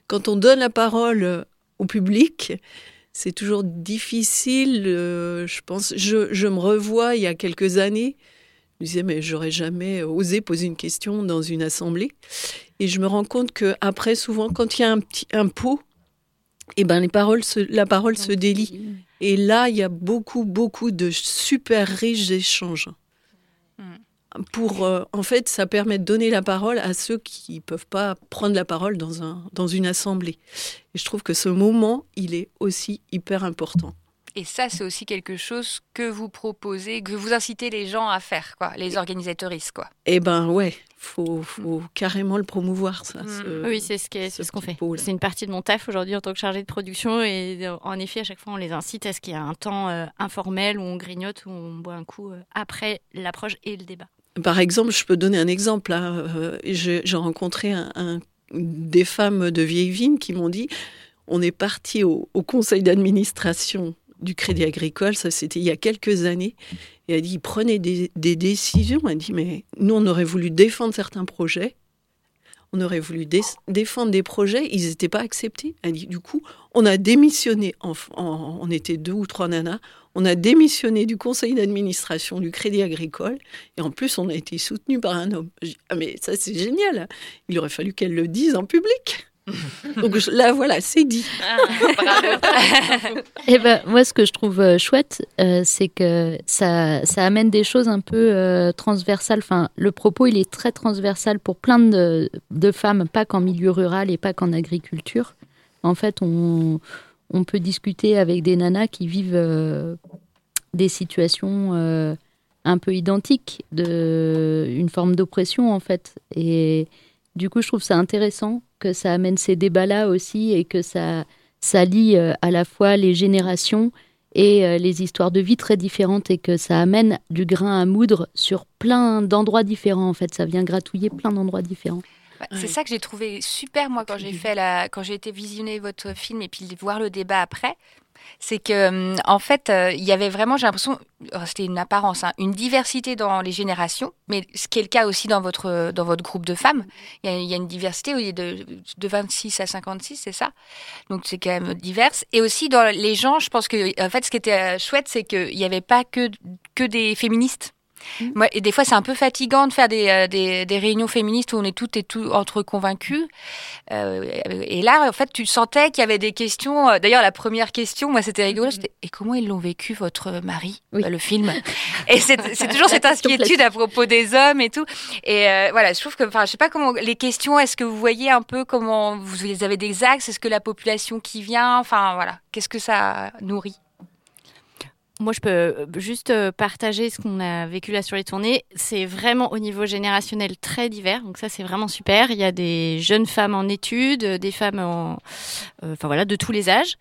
quand on donne la parole au public, c'est toujours difficile. Euh, je pense, je, me revois il y a quelques années. Je me disais, mais j'aurais jamais osé poser une question dans une assemblée. Et je me rends compte que après, souvent, quand il y a un petit un pot, eh ben les paroles, la parole se délie. Et là, il y a beaucoup, beaucoup de super riches échanges pour, euh, en fait, ça permet de donner la parole à ceux qui ne peuvent pas prendre la parole dans, un, dans une assemblée. Et je trouve que ce moment, il est aussi hyper important. Et ça, c'est aussi quelque chose que vous proposez, que vous incitez les gens à faire, quoi, les organisatoristes, quoi. Eh ben ouais, faut, faut carrément le promouvoir, ça. Mm. Oui, c'est ce qu'on ce qu'on fait. C'est une partie de mon taf aujourd'hui en tant que chargé de production. Et euh, en effet, à chaque fois, on les incite à ce qu'il y ait un temps euh, informel où on grignote, où on boit un coup euh, après l'approche et le débat. Par exemple, je peux donner un exemple. J'ai rencontré un, des femmes de vieille vigne qui m'ont dit on est parti au, au conseil d'administration du Crédit Agricole, ça c'était il y a quelques années, et elle dit, il prenait des, décisions, elle dit, mais nous on aurait voulu défendre certains projets, on aurait voulu défendre des projets, ils n'étaient pas acceptés. Elle dit, du coup, on a démissionné, on était deux ou trois nanas, on a démissionné du conseil d'administration du Crédit Agricole, et en plus on a été soutenu par un homme. ah mais ça c'est génial, il aurait fallu qu'elle le dise en public. Donc là, voilà, c'est dit. Ah, Et eh ben, moi, ce que je trouve euh, chouette, euh, c'est que ça, ça amène des choses un peu euh, transversales. Enfin, le propos, il est très transversal pour plein de, de femmes, pas qu'en milieu rural et pas qu'en agriculture. En fait, on, on, peut discuter avec des nanas qui vivent des situations un peu identiques, de, une forme d'oppression, en fait. Et du coup, je trouve ça intéressant que ça amène ces débats-là aussi et que ça, ça lie euh, à la fois les générations et euh, les histoires de vie très différentes et que ça amène du grain à moudre sur plein d'endroits différents. En fait, ça vient gratouiller plein d'endroits différents. Bah, c'est ça que j'ai trouvé super moi quand j'ai fait la, quand j'ai été visionner votre film et puis voir le débat après, c'est que hum, en fait, euh, il y avait vraiment, j'ai l'impression, oh, c'était une apparence, hein, une diversité dans les générations, mais ce qui est le cas aussi dans votre dans votre groupe de femmes, il y a, une diversité où il de, de 26 à 56, c'est ça. Donc c'est quand même divers. Et aussi dans les gens, je pense que en fait, ce qui était euh, chouette, c'est qu'il n'y avait pas que que des féministes. Et des fois, c'est un peu fatigant de faire des, euh, des, des, réunions féministes où on est toutes et tous entre convaincus. Euh, et là, en fait, tu sentais qu'il y avait des questions. Euh, d'ailleurs, la première question, moi, c'était rigolo. Et comment ils l'ont vécu, votre mari, le film Et c'est toujours cette inquiétude à propos des hommes et tout. Et voilà, je trouve que, enfin, je sais pas comment. Les questions, est-ce que vous voyez un peu comment vous avez des axes? Est-ce que la population qui vient? Enfin, voilà. Qu'est-ce que ça nourrit? Moi, je peux euh, juste euh, partager ce qu'on a vécu là sur les tournées. C'est vraiment au niveau générationnel très divers. Donc ça, c'est vraiment super. Il y a des jeunes femmes en études, des femmes en, euh, enfin voilà, de tous les âges.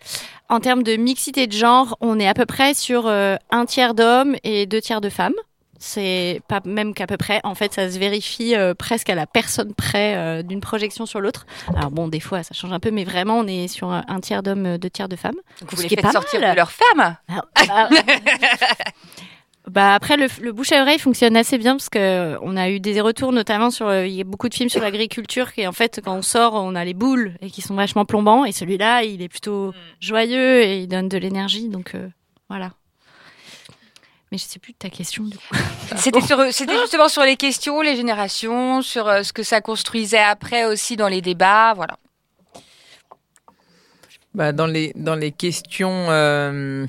En termes de mixité de genre, on est à peu près sur un tiers d'hommes et deux tiers de femmes. C'est pas même qu'à peu près. En fait, ça se vérifie euh, presque à la personne près euh, d'une projection sur l'autre. Alors bon, des fois, ça change un peu, mais vraiment, on est sur un, tiers d'hommes, deux tiers de femmes. Donc vous les faites sortir de leur femme ah, bah, bah, après, le, bouche à oreille fonctionne assez bien parce que on a eu des retours, notamment sur. Il y a beaucoup de films sur l'agriculture qui, en fait, quand on sort, on a les boules et qui sont vachement plombants. Et celui-là, il est plutôt joyeux et il donne de l'énergie. Donc euh, voilà. Mais je sais plus de ta question. C'était justement sur les questions, les générations, sur euh, ce que ça construisait après aussi dans les débats, voilà. Bah, dans les dans les questions, euh,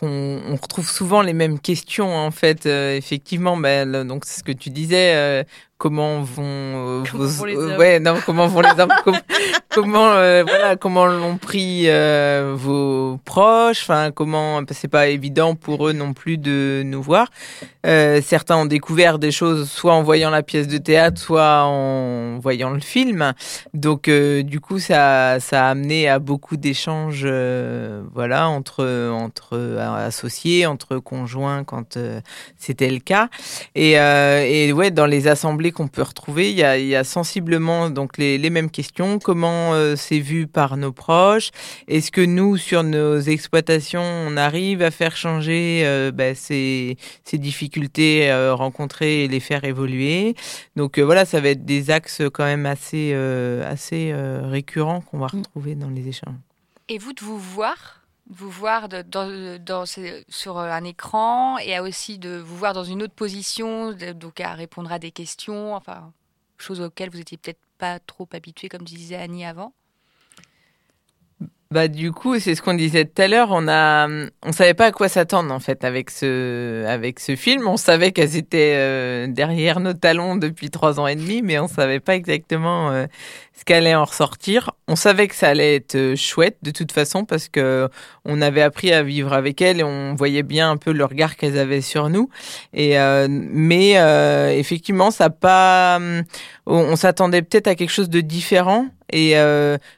on, retrouve souvent les mêmes questions en fait. Euh, effectivement, ben, donc c'est ce que tu disais. Euh, comment vont, euh, comment vos, les hommes. ouais non comment vont les hommes comment voilà comment l'ont pris vos proches enfin comment c'est pas évident pour eux non plus de nous voir certains ont découvert des choses soit en voyant la pièce de théâtre soit en voyant le film donc du coup ça ça a amené à beaucoup d'échanges voilà entre entre associés, entre conjoints quand euh, c'était le cas. Et, euh, et, ouais, dans les assemblées qu'on peut retrouver, il y a, y a, sensiblement donc les, les mêmes questions. Comment euh, c'est vu par nos proches? Est-ce que nous, sur nos exploitations, on arrive à faire changer ben, ces, ces, difficultés rencontrées et les faire évoluer? Donc voilà, ça va être des axes quand même assez, assez récurrents qu'on va mm. retrouver dans les échanges. Et vous, de vous voir vous voir dans, sur un écran et aussi de vous voir dans une autre position, donc à répondre à des questions, enfin, choses auxquelles vous étiez peut-être pas trop habitué, comme disait Annie avant. Bah du coup, c'est ce qu'on disait tout à l'heure. On a, on savait pas à quoi s'attendre en fait avec ce, avec ce film. On savait qu'elles étaient euh, derrière nos talons depuis trois ans et demi, mais on savait pas exactement euh, ce qu'allait en ressortir. On savait que ça allait être euh, chouette de toute façon parce que on avait appris à vivre avec elles et on voyait bien un peu le regard qu'elles avaient sur nous. Et euh, mais euh, effectivement, ça pas. On, s'attendait peut-être à quelque chose de différent. Et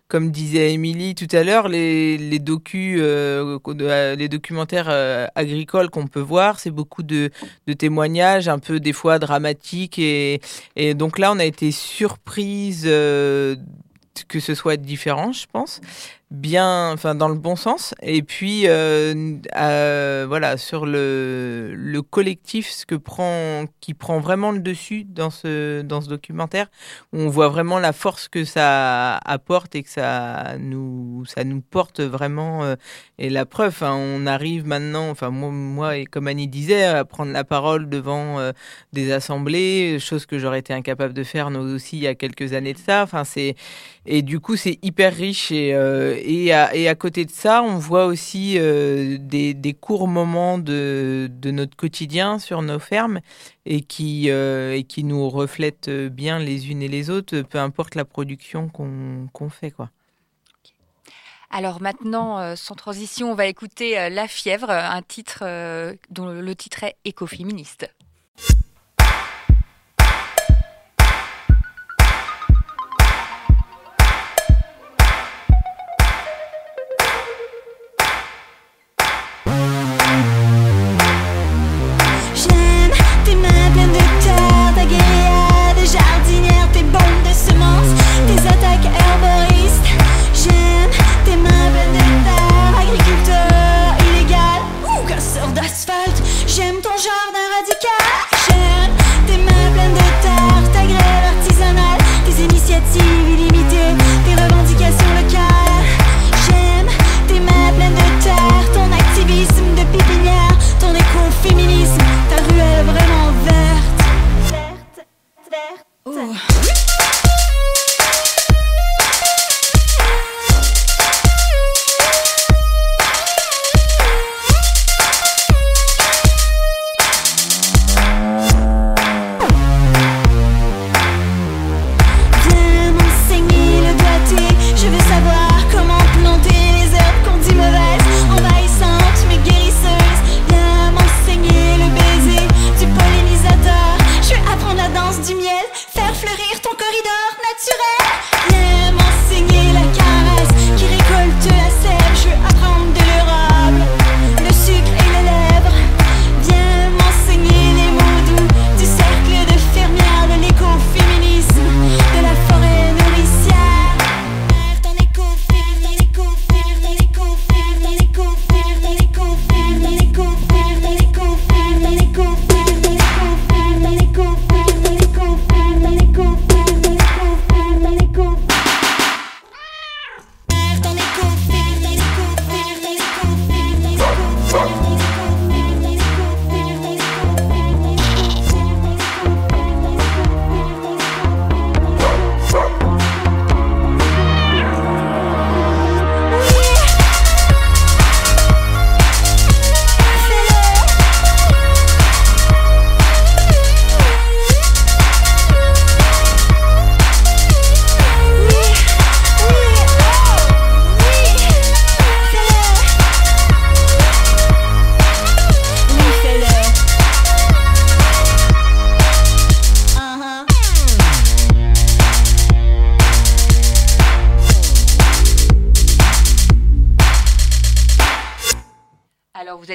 comme disait Émilie tout à l'heure, les, les, docu, les documentaires agricoles qu'on peut voir, c'est beaucoup de, de, témoignages, un peu des fois dramatiques. Et, et donc là, on a été surprise que ce soit différent, je pense bien, enfin dans le bon sens. Et puis euh, euh, voilà sur le, le collectif, ce que prend, qui prend vraiment le dessus dans ce dans ce documentaire, on voit vraiment la force que ça apporte et que ça nous ça nous porte vraiment. Euh, et la preuve, hein, on arrive maintenant, enfin moi, moi et comme Annie disait, à prendre la parole devant des assemblées, chose que j'aurais été incapable de faire nous aussi il y a quelques années de ça. Enfin c'est et du coup c'est hyper riche et et à, côté de ça, on voit aussi euh, des, courts moments de, notre quotidien sur nos fermes et qui, euh, et qui nous reflètent bien les unes et les autres, peu importe la production qu'on fait. Quoi. Alors maintenant, euh, sans transition, on va écouter La fièvre, un titre dont le titre est écoféministe.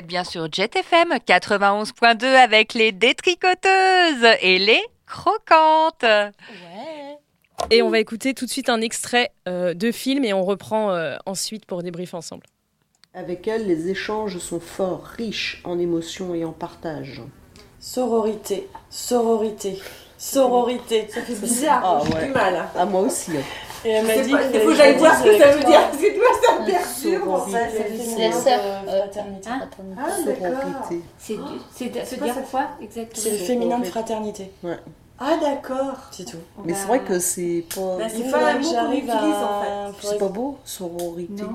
Bien sur Jet FM 91.2 avec les détricoteuses et les croquantes. Et on va écouter tout de suite un extrait euh, de film et on reprend euh, ensuite pour débriefer ensemble. Avec elle, les échanges sont forts, riches en émotions et en partage. Sororité, sororité, sororité. Ça fait bizarre, ah, j'ai du mal. Hein. Ah, moi aussi. Hein. Et elle m'a dit il faut que j'aille voir ce que ça veut dire, parce que toi, ça me perturbe en fait. C'est fraternité. Ah, d'accord. C'est dire quoi exactement C'est le féminin de fraternité. Ouais. Ah d'accord. C'est tout. Mais c'est vrai que c'est pas. Bah, c'est pas un mot qu'on utilise en fait. C'est pas beau, sororité. Non,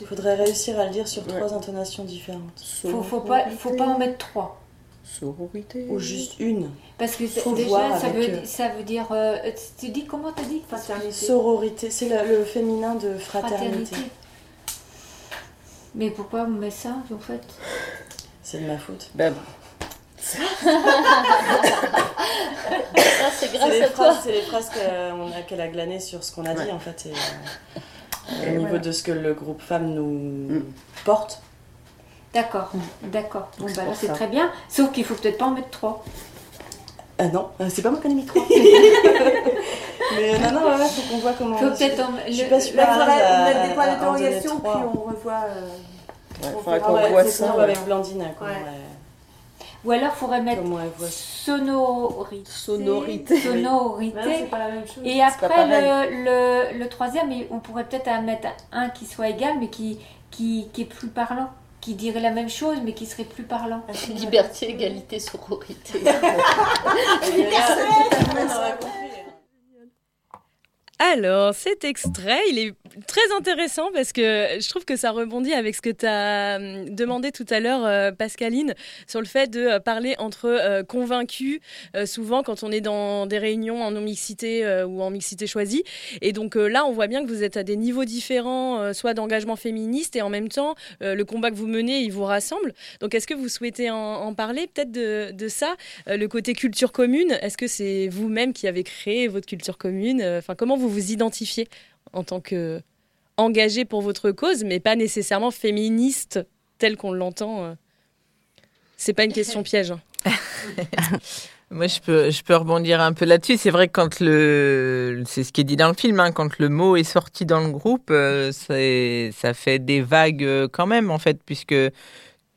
Il faudrait réussir à le dire sur trois intonations différentes. Faut, faut pas, faut pas en mettre trois. Sororité. Ou juste une. Parce que déjà, ça, veut, ça veut dire. tu dis comment tu dis Fraternité. Sororité, c'est le, féminin de fraternité. Mais pourquoi on met ça en fait? C'est de ma faute. Ben bon. c'est grâce à toi. C'est les phrases qu'elle a, a glanées sur ce qu'on a dit en fait. Et, au niveau de ce que le groupe femme nous mm. porte. D'accord, d'accord. Bon, bah, c'est très bien. Sauf qu'il faut peut-être pas en mettre trois. Ah non, euh, c'est pas moi qui en ai mis trois. Mais non, non, voilà, faut qu'on voit comment. Faut peut-être en... Je suis pas super à mettre des points d'interrogation, puis on revoit. Euh... Ouais, on faudrait qu'on voit ça. avec Blandine. Quoi, Ou alors, il faudrait mettre sonorité. Sonorité. Sonorité. c'est pas la même chose. Et après, le, le, le, troisième, on pourrait peut-être mettre un qui soit égal, mais qui, qui, qui est plus parlant qui dirait la même chose mais qui serait plus parlant. Liberté, égalité, sororité. Alors, cet extrait, il est très intéressant parce que je trouve que ça rebondit avec ce que tu as hum, demandé tout à l'heure, euh, Pascaline, sur le fait de euh, parler entre euh, convaincus, souvent quand on est dans des réunions en non-mixité ou en mixité choisie. Et donc là, on voit bien que vous êtes à des niveaux différents, soit d'engagement féministe et en même temps, le combat que vous menez, il vous rassemble. Donc, est-ce que vous souhaitez en, parler peut-être de, de, ça Le côté culture commune, est-ce que c'est vous-même qui avez créé votre culture commune? Enfin, comment vous vous identifiez en tant que engagé pour votre cause, mais pas nécessairement féministe tel qu'on l'entend. Euh. C'est pas une question piège. Hein. Moi, je peux, je peux rebondir un peu là-dessus. C'est vrai que quand le, c'est ce qui est dit dans le film, hein, quand le mot est sorti dans le groupe, euh, ça fait des vagues euh, quand même, en fait, puisque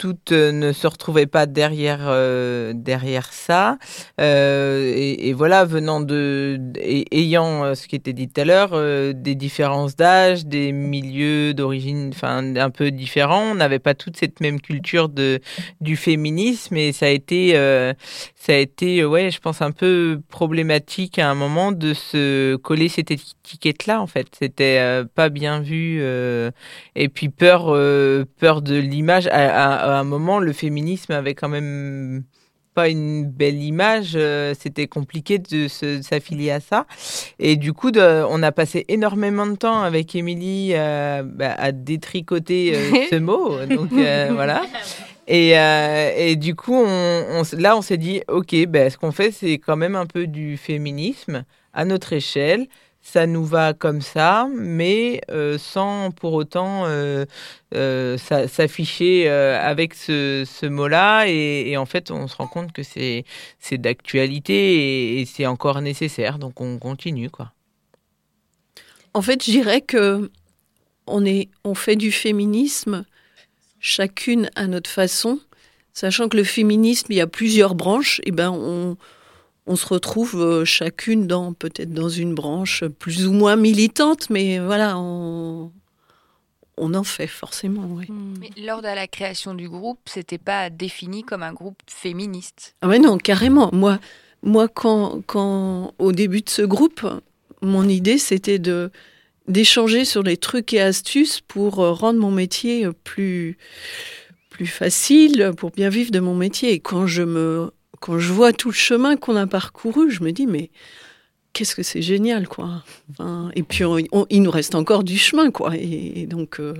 toutes euh, ne se retrouvaient pas derrière euh, derrière ça. Euh, et, voilà venant de ayant ce qui était dit tout à l'heure des différences d'âge des milieux d'origine enfin un peu différents. On n'avait pas toute cette même culture de du féminisme et ça a été ça a été ouais je pense un peu problématique à un moment de se coller cette étiquette là en fait c'était pas bien vu et puis peur peur de l'image à à un moment, le féminisme avait quand même pas une belle image, euh, c'était compliqué de s'affilier à ça. Et du coup, on a passé énormément de temps avec Émilie euh, bah, à détricoter euh, ce mot. Donc voilà. Et, du coup, là, on s'est dit, OK, ben, ce qu'on fait, c'est quand même un peu du féminisme à notre échelle ça nous va comme ça, mais euh, sans pour autant euh, euh, s'afficher avec ce, mot-là. Et, en fait, on se rend compte que c'est d'actualité et, c'est encore nécessaire. Donc on continue, quoi. En fait, je dirais que on, est, on fait du féminisme chacune à notre façon, sachant que le féminisme, il y a plusieurs branches. Et ben on on se retrouve euh, chacune dans peut-être dans une branche plus ou moins militante, mais voilà, on, en fait forcément. Oui. Hmm. Mais lors de la création du groupe, c'était pas défini comme un groupe féministe? Ah mais non, carrément. Moi, moi quand, quand au début de ce groupe, mon idée c'était de d'échanger sur les trucs et astuces pour euh, rendre mon métier plus plus facile, pour bien vivre de mon métier. Et quand je me quand je vois tout le chemin qu'on a parcouru, je me dis, mais qu'est-ce que c'est génial, quoi. et puis, il nous reste encore du chemin, quoi. Et, donc. Euh,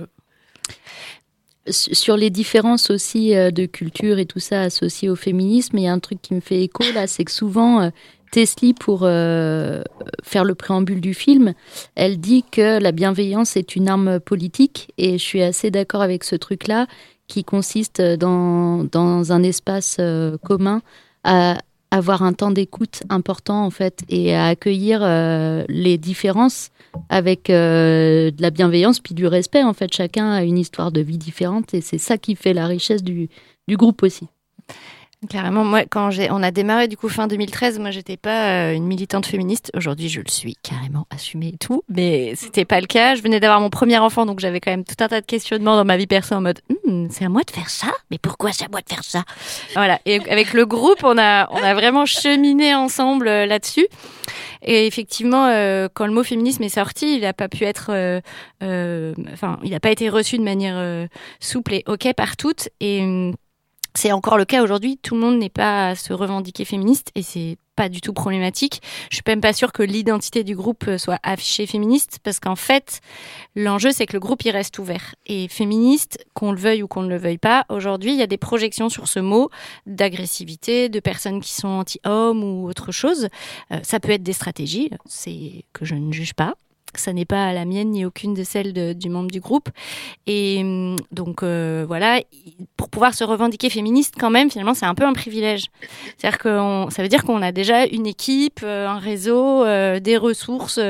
sur les différences aussi euh, de culture et tout ça associé au féminisme, il y a un truc qui me fait écho là, c'est que souvent, euh, Tesli, pour faire le préambule du film, elle dit que la bienveillance est une arme politique et je suis assez d'accord avec ce truc-là qui consiste dans, dans un espace commun à avoir un temps d'écoute important en fait et à accueillir euh, les différences avec euh, de la bienveillance puis du respect en fait. Chacun a une histoire de vie différente et c'est ça qui fait la richesse du, du groupe aussi Carrément, moi, quand on a démarré du coup fin 2013, moi j'étais pas euh, une militante féministe. Aujourd'hui, je le suis carrément assumée et tout, mais c'était pas le cas. Je venais d'avoir mon premier enfant, donc j'avais quand même tout un tas de questionnements dans ma vie perso en mode, hmm, c'est à moi de faire ça, mais pourquoi c'est à moi de faire ça? Voilà. Et avec le groupe, on a, on a vraiment cheminé ensemble euh, là-dessus. Et effectivement, euh, quand le mot féminisme est sorti, il n'a pas pu être, enfin, il n'a pas été reçu de manière souple et ok par toutes. Et hum, c'est encore le cas aujourd'hui. Tout le monde n'est pas à se revendiquer féministe et c'est pas du tout problématique. Je suis même pas sûre que l'identité du groupe soit affichée féministe parce qu'en fait, l'enjeu c'est que le groupe il reste ouvert et féministe, qu'on le veuille ou qu'on ne le veuille pas. Aujourd'hui, il y a des projections sur ce mot d'agressivité, de personnes qui sont anti-hommes ou autre chose. Euh, ça peut être des stratégies, c'est que je ne juge pas ça n'est pas la mienne ni aucune de celles du membre du groupe. Et hum, donc euh, voilà, pour pouvoir se revendiquer féministe quand même, finalement, c'est un peu un privilège. C'est-à-dire que ça veut dire qu'on a déjà une équipe, euh, un réseau, euh, des ressources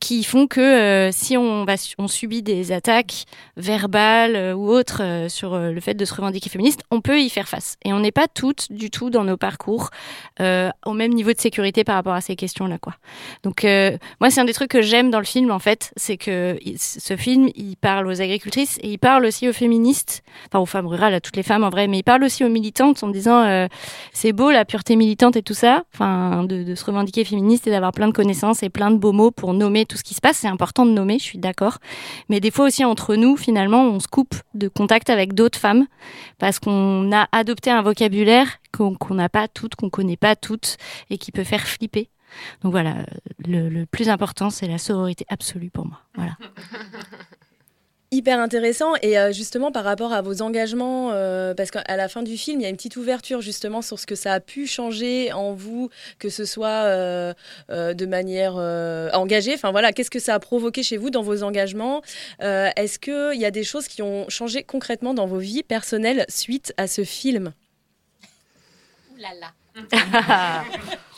qui font que si on subit des attaques verbales ou autres sur le fait de se revendiquer féministe, on peut y faire face. Et on n'est pas toutes du tout dans nos parcours au même niveau de sécurité par rapport à ces questions-là. quoi. Donc moi, c'est un des trucs que j'aime dans le film, en fait, c'est que ce film, il parle aux agricultrices et il parle aussi aux féministes, enfin aux femmes rurales, à toutes les femmes en vrai, mais il parle aussi aux militantes en disant euh, c'est beau la pureté militante et tout ça, enfin de, se revendiquer féministe et d'avoir plein de connaissances et plein de beaux mots pour nommer tout ce qui se passe. C'est important de nommer, je suis d'accord. Mais des fois aussi entre nous, finalement, on se coupe de contact avec d'autres femmes parce qu'on a adopté un vocabulaire qu'on n'a pas toutes, qu'on connaît pas toutes et qui peut faire flipper. Donc voilà, le, plus important, c'est la sororité absolue pour moi. Voilà. Hyper intéressant et euh, justement par rapport à vos engagements, euh, parce qu'à la fin du film, il y a une petite ouverture justement sur ce que ça a pu changer en vous, que ce soit euh, de manière engagée. Enfin voilà, qu'est-ce que ça a provoqué chez vous dans vos engagements? Est-ce qu'il y a des choses qui ont changé concrètement dans vos vies personnelles suite à ce film? Ouh là là.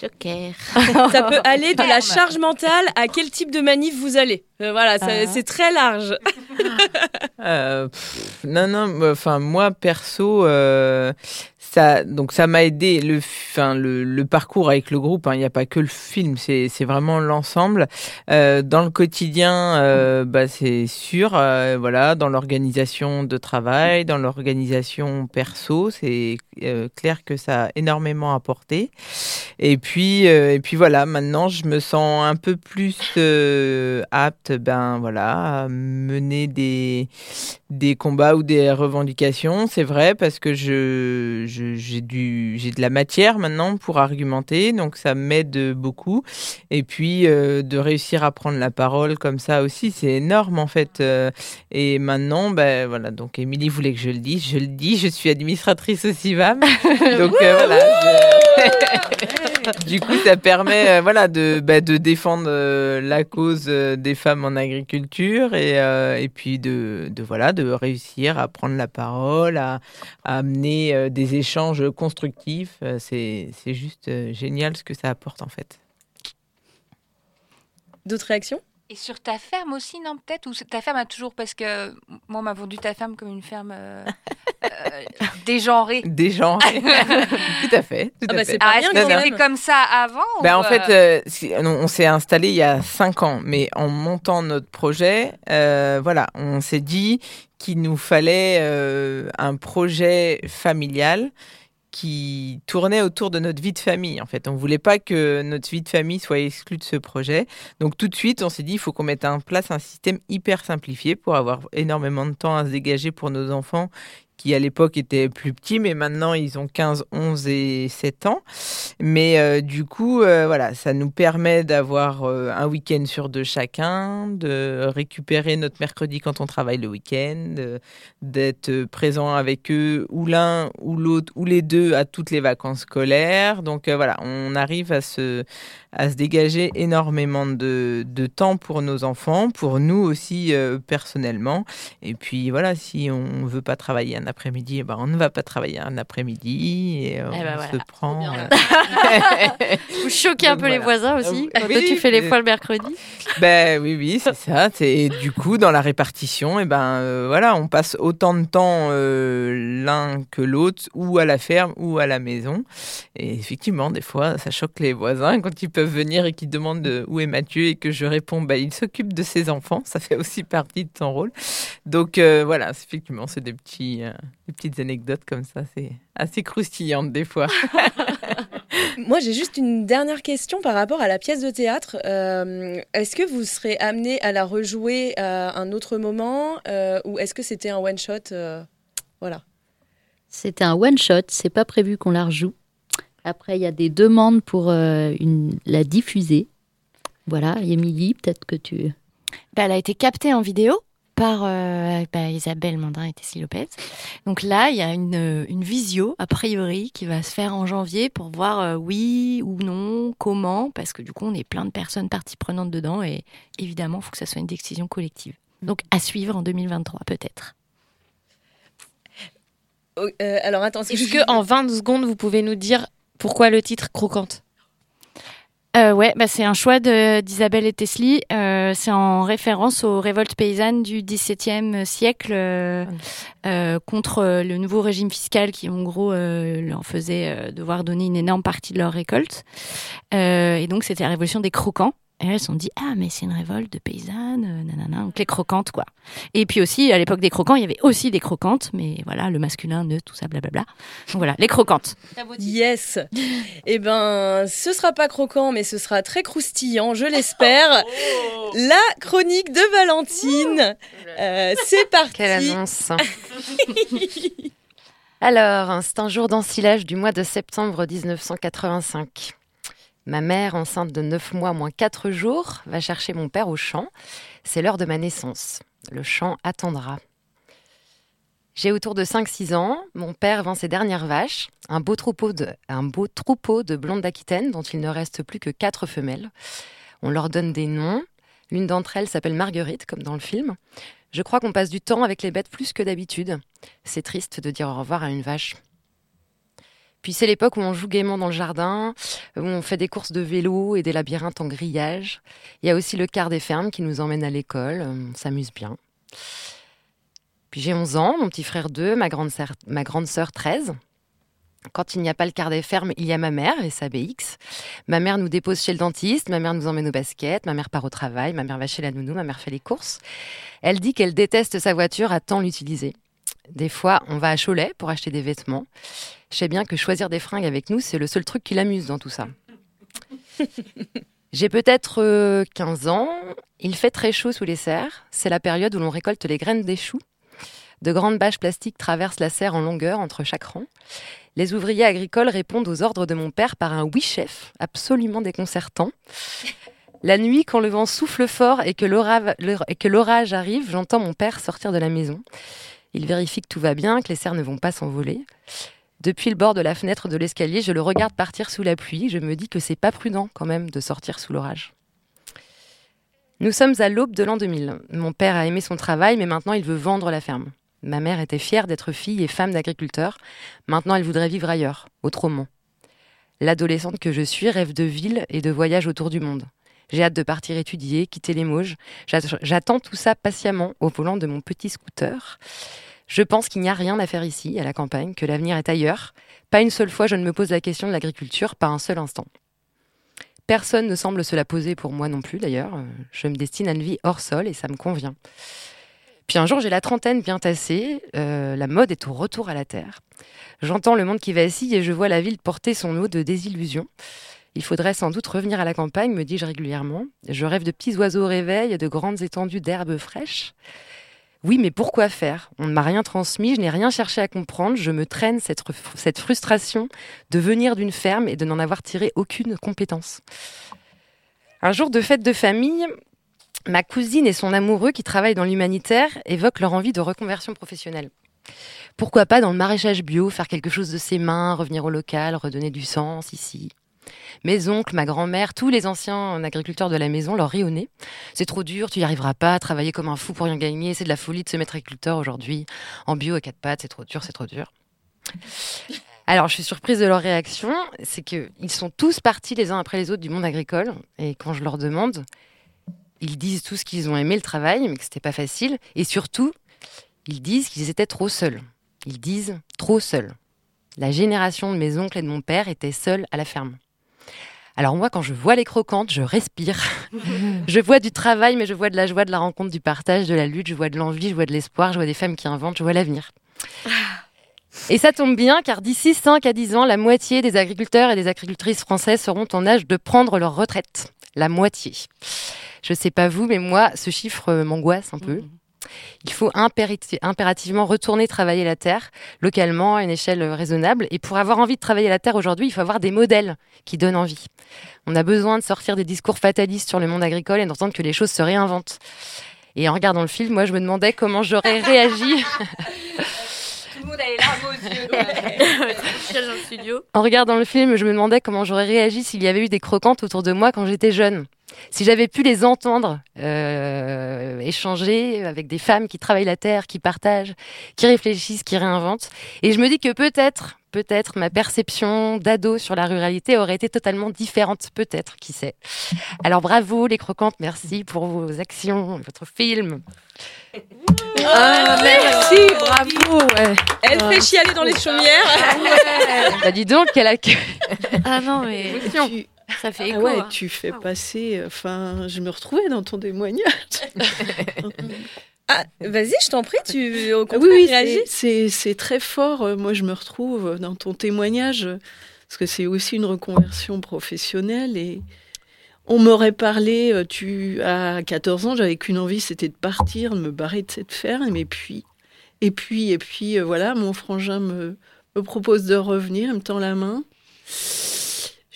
Joker. ça peut aller de la charge mentale à quel type de manif vous allez. Euh, voilà, ah. c'est très large. Euh, non, non, enfin moi perso, euh, ça, donc ça m'a aidé le, enfin le, le, parcours avec le groupe. Hein, il n'y a pas que le film, c'est vraiment l'ensemble. Euh, dans le quotidien, euh, bah, c'est sûr, euh, voilà, dans l'organisation de travail, dans l'organisation perso, c'est euh, clair que ça a énormément apporté. Et puis, euh, et puis voilà, maintenant je me sens un peu plus apte, ben voilà, à mener des des combats ou des revendications. C'est vrai parce que j'ai du j'ai de la matière maintenant pour argumenter, donc ça m'aide beaucoup. Et puis euh, de réussir à prendre la parole comme ça aussi, c'est énorme en fait. Euh. et maintenant, ben voilà, donc Émilie voulait que je le dise, je le dis. Je suis administratrice au Donc euh, voilà. du coup, ça permet voilà de bah, de défendre la cause des femmes en agriculture et et puis de, de voilà de réussir à prendre la parole, à, à amener des échanges constructif. Euh, c'est juste euh, génial ce que ça apporte en fait. D'autres réactions? Et sur ta ferme aussi, non peut-être? Ou ta ferme a toujours, parce que moi on m'a vendu ta ferme comme une ferme euh, dégenrée. Dégenrée. tout à fait. Tout ah bah, Est-ce que c'était comme ça avant ben, En fait, on s'est installé il y a cinq ans, mais en montant notre projet, voilà, on s'est dit qu'il nous fallait un projet familial qui tournait autour de notre vie de famille. En fait, on voulait pas que notre vie de famille soit exclue de ce projet. Donc tout de suite, on s'est dit il faut qu'on mette en place un système hyper simplifié pour avoir énormément de temps à se dégager pour nos enfants qui à l'époque étaient plus petits, mais maintenant ils ont 15, 11 et 7 ans. Mais euh, du coup, euh, voilà, ça nous permet d'avoir euh, un week-end sur deux chacun, de récupérer notre mercredi quand on travaille le week-end, d'être présent avec eux ou l'un ou l'autre ou les deux à toutes les vacances scolaires. Donc voilà, on arrive à se, à se dégager énormément de, de temps pour nos enfants, pour nous aussi personnellement. Et puis voilà, si on veut pas travailler un après-midi, eh ben, on ne va pas travailler un après-midi et euh, eh ben on se prend. Euh, Vous choquez un peu les voisins aussi quand toi, tu fais les fois le mercredi. Ben oui, oui, c'est ça. Et du coup, dans la répartition, et eh ben euh, voilà, on passe autant de temps l'un que l'autre, ou à la ferme ou à la maison. Et effectivement, des fois, ça choque les voisins quand ils peuvent venir et qu'ils demandent où est Mathieu et que je réponds, bah, il s'occupe de ses enfants. Ça fait aussi partie de son rôle. Donc voilà, effectivement, c'est des petits des petites anecdotes comme ça, c'est assez croustillante des fois. Moi, j'ai juste une dernière question par rapport à la pièce de théâtre. Euh, est-ce que vous serez amené à la rejouer à un autre moment euh, ou est-ce que c'était un one-shot euh, Voilà. C'est un one shot, c'est pas prévu qu'on la rejoue. Après, il y a des demandes pour euh, une, la diffuser. Voilà, Émilie, peut-être que tu. Bah, elle a été captée en vidéo par euh, bah, Isabelle Mandin et Tessie Lopez. Donc là, il y a une, une, visio, a priori, qui va se faire en janvier pour voir euh, oui ou non, comment, parce que du coup, on est plein de personnes parties prenantes dedans et évidemment, il faut que ça soit une décision collective. Donc à suivre en 2023, peut-être. Euh, alors attention. Est-ce que en 20 secondes, vous pouvez nous dire pourquoi le titre Croquante? Euh, ouais, bah c'est un choix d'Isabelle et Tesli. Euh, c'est en référence aux révoltes paysannes du XVIIe siècle euh, euh, contre le nouveau régime fiscal qui, en gros, euh, leur faisait devoir donner une énorme partie de leur récolte. et donc, c'était la révolution des croquants. Et elles se sont dit, ah, mais c'est une révolte de paysannes, euh, nanana, donc les croquantes, quoi. Et puis aussi, à l'époque des croquants, il y avait aussi des croquantes, mais voilà, le masculin, ne, tout ça, blablabla. Donc voilà, les croquantes. Yes Eh ben, ce sera pas croquant, mais ce sera très croustillant, je l'espère. Oh. La chronique de Valentine. Euh, c'est parti. Quelle annonce Alors, c'est un jour d'ensilage du mois de septembre 1985. Ma mère, enceinte de 9 mois moins 4 jours, va chercher mon père au champ. C'est l'heure de ma naissance. Le champ attendra. J'ai autour de 5-6 ans. Mon père vend ses dernières vaches, un beau troupeau de, blondes d'Aquitaine dont il ne reste plus que 4 femelles. On leur donne des noms. L'une d'entre elles s'appelle Marguerite, comme dans le film. Je crois qu'on passe du temps avec les bêtes plus que d'habitude. C'est triste de dire au revoir à une vache. Puis c'est l'époque où on joue gaiement dans le jardin, où on fait des courses de vélo et des labyrinthes en grillage. Il y a aussi le quart des fermes qui nous emmène à l'école. On s'amuse bien. Puis j'ai 11 ans, mon petit frère 2, ma grande, sœur, ma grande sœur 13. Quand il n'y a pas le quart des fermes, il y a ma mère et sa BX. Ma mère nous dépose chez le dentiste, ma mère nous emmène au basket, ma mère part au travail, ma mère va chez la nounou, ma mère fait les courses. Elle dit qu'elle déteste sa voiture à tant l'utiliser. Des fois, on va à Cholet pour acheter des vêtements. Je sais bien que choisir des fringues avec nous, c'est le seul truc qui l'amuse dans tout ça. J'ai peut-être 15 euh, ans. Il fait très chaud sous les serres. C'est la période où l'on récolte les graines des choux. De grandes bâches plastiques traversent la serre en longueur entre chaque rang. Les ouvriers agricoles répondent aux ordres de mon père par un oui chef, absolument déconcertant. La nuit, quand le vent souffle fort et que l'orage arrive, j'entends mon père sortir de la maison. Il vérifie que tout va bien, que les serres ne vont pas s'envoler. Depuis le bord de la fenêtre de l'escalier, je le regarde partir sous la pluie. Je me dis que c'est pas prudent quand même de sortir sous l'orage. Nous sommes à l'aube de l'an 2000. Mon père a aimé son travail, mais maintenant il veut vendre la ferme. Ma mère était fière d'être fille et femme d'agriculteur. Maintenant, elle voudrait vivre ailleurs, autrement. L'adolescente que je suis rêve de ville et de voyage autour du monde. J'ai hâte de partir étudier, quitter les Mauges. J'attends tout ça patiemment au volant de mon petit scooter. Je pense qu'il n'y a rien à faire ici, à la campagne, que l'avenir est ailleurs. Pas une seule fois je ne me pose la question de l'agriculture, pas un seul instant. Personne ne semble se la poser pour moi non plus d'ailleurs. Je me destine à une vie hors sol et ça me convient. Puis un jour, j'ai la trentaine bien tassée, euh, la mode est au retour à la terre. J'entends le monde qui vacille et je vois la ville porter son lot de désillusions. Il faudrait sans doute revenir à la campagne, me dis-je régulièrement. Je rêve de petits oiseaux au réveil de grandes étendues d'herbes fraîches. Oui, mais pourquoi faire? On ne m'a rien transmis, je n'ai rien cherché à comprendre, je me traîne cette, cette frustration de venir d'une ferme et de n'en avoir tiré aucune compétence. Un jour de fête de famille, ma cousine et son amoureux qui travaillent dans l'humanitaire évoquent leur envie de reconversion professionnelle. Pourquoi pas dans le maraîchage bio, faire quelque chose de ses mains, revenir au local, redonner du sens ici? Mes oncles, ma grand-mère, tous les anciens agriculteurs de la maison leur rient au nez. C'est trop dur, tu n'y arriveras pas, travailler comme un fou pour rien gagner, c'est de la folie de se mettre agriculteur aujourd'hui. En bio à quatre pattes, c'est trop dur, c'est trop dur. Alors, je suis surprise de leur réaction. C'est qu'ils sont tous partis les uns après les autres du monde agricole. Et quand je leur demande, ils disent tous qu'ils ont aimé le travail, mais que c'était pas facile. Et surtout, ils disent qu'ils étaient trop seuls. Ils disent trop seuls. La génération de mes oncles et de mon père était seule à la ferme. Alors moi, quand je vois les croquantes, je respire. je vois du travail, mais je vois de la joie, de la rencontre, du partage, de la lutte, je vois de l'envie, je vois de l'espoir, je vois des femmes qui inventent, je vois l'avenir. Et ça tombe bien, car d'ici 5 à 10 ans, la moitié des agriculteurs et des agricultrices françaises seront en âge de prendre leur retraite. La moitié. Je sais pas vous, mais moi, ce chiffre m'angoisse un peu. Il faut impérativement retourner travailler la terre localement à une échelle raisonnable. Et pour avoir envie de travailler la terre aujourd'hui, il faut avoir des modèles qui donnent envie. On a besoin de sortir des discours fatalistes sur le monde agricole et d'entendre que les choses se réinventent. Et en regardant le film, moi, je me demandais comment j'aurais réagi. Tout le monde a les larmes aux yeux. En regardant le film, je me demandais comment j'aurais réagi s'il y avait eu des croquantes autour de moi quand j'étais jeune. Si j'avais pu les entendre euh, échanger avec des femmes qui travaillent la terre, qui partagent, qui réfléchissent, qui réinventent. Et je me dis que peut-être, peut-être ma perception d'ado sur la ruralité aurait été totalement différente, peut-être, qui sait. Alors bravo les croquantes, merci pour vos actions, votre film. Ah, merci, bravo. Elle fait chialer dans les chaumières. Bah dis donc, quel accueil. Ah non, mais ça fait Ah écho. ouais, hein. tu fais passer. Enfin, je me retrouvais dans ton témoignage. Ah, vas-y, je t'en prie, tu au Ah oui, oui, réagis. c'est- très fort. Euh, Moi, je me retrouve dans ton témoignage parce que c'est aussi une reconversion professionnelle et on m'aurait parlé. euh, Tu à 14 ans, j'avais qu'une envie, c'était de partir, de me barrer de cette ferme. Et puis, et puis, et puis, euh, voilà, mon frangin me, me propose de revenir, il me tend la main.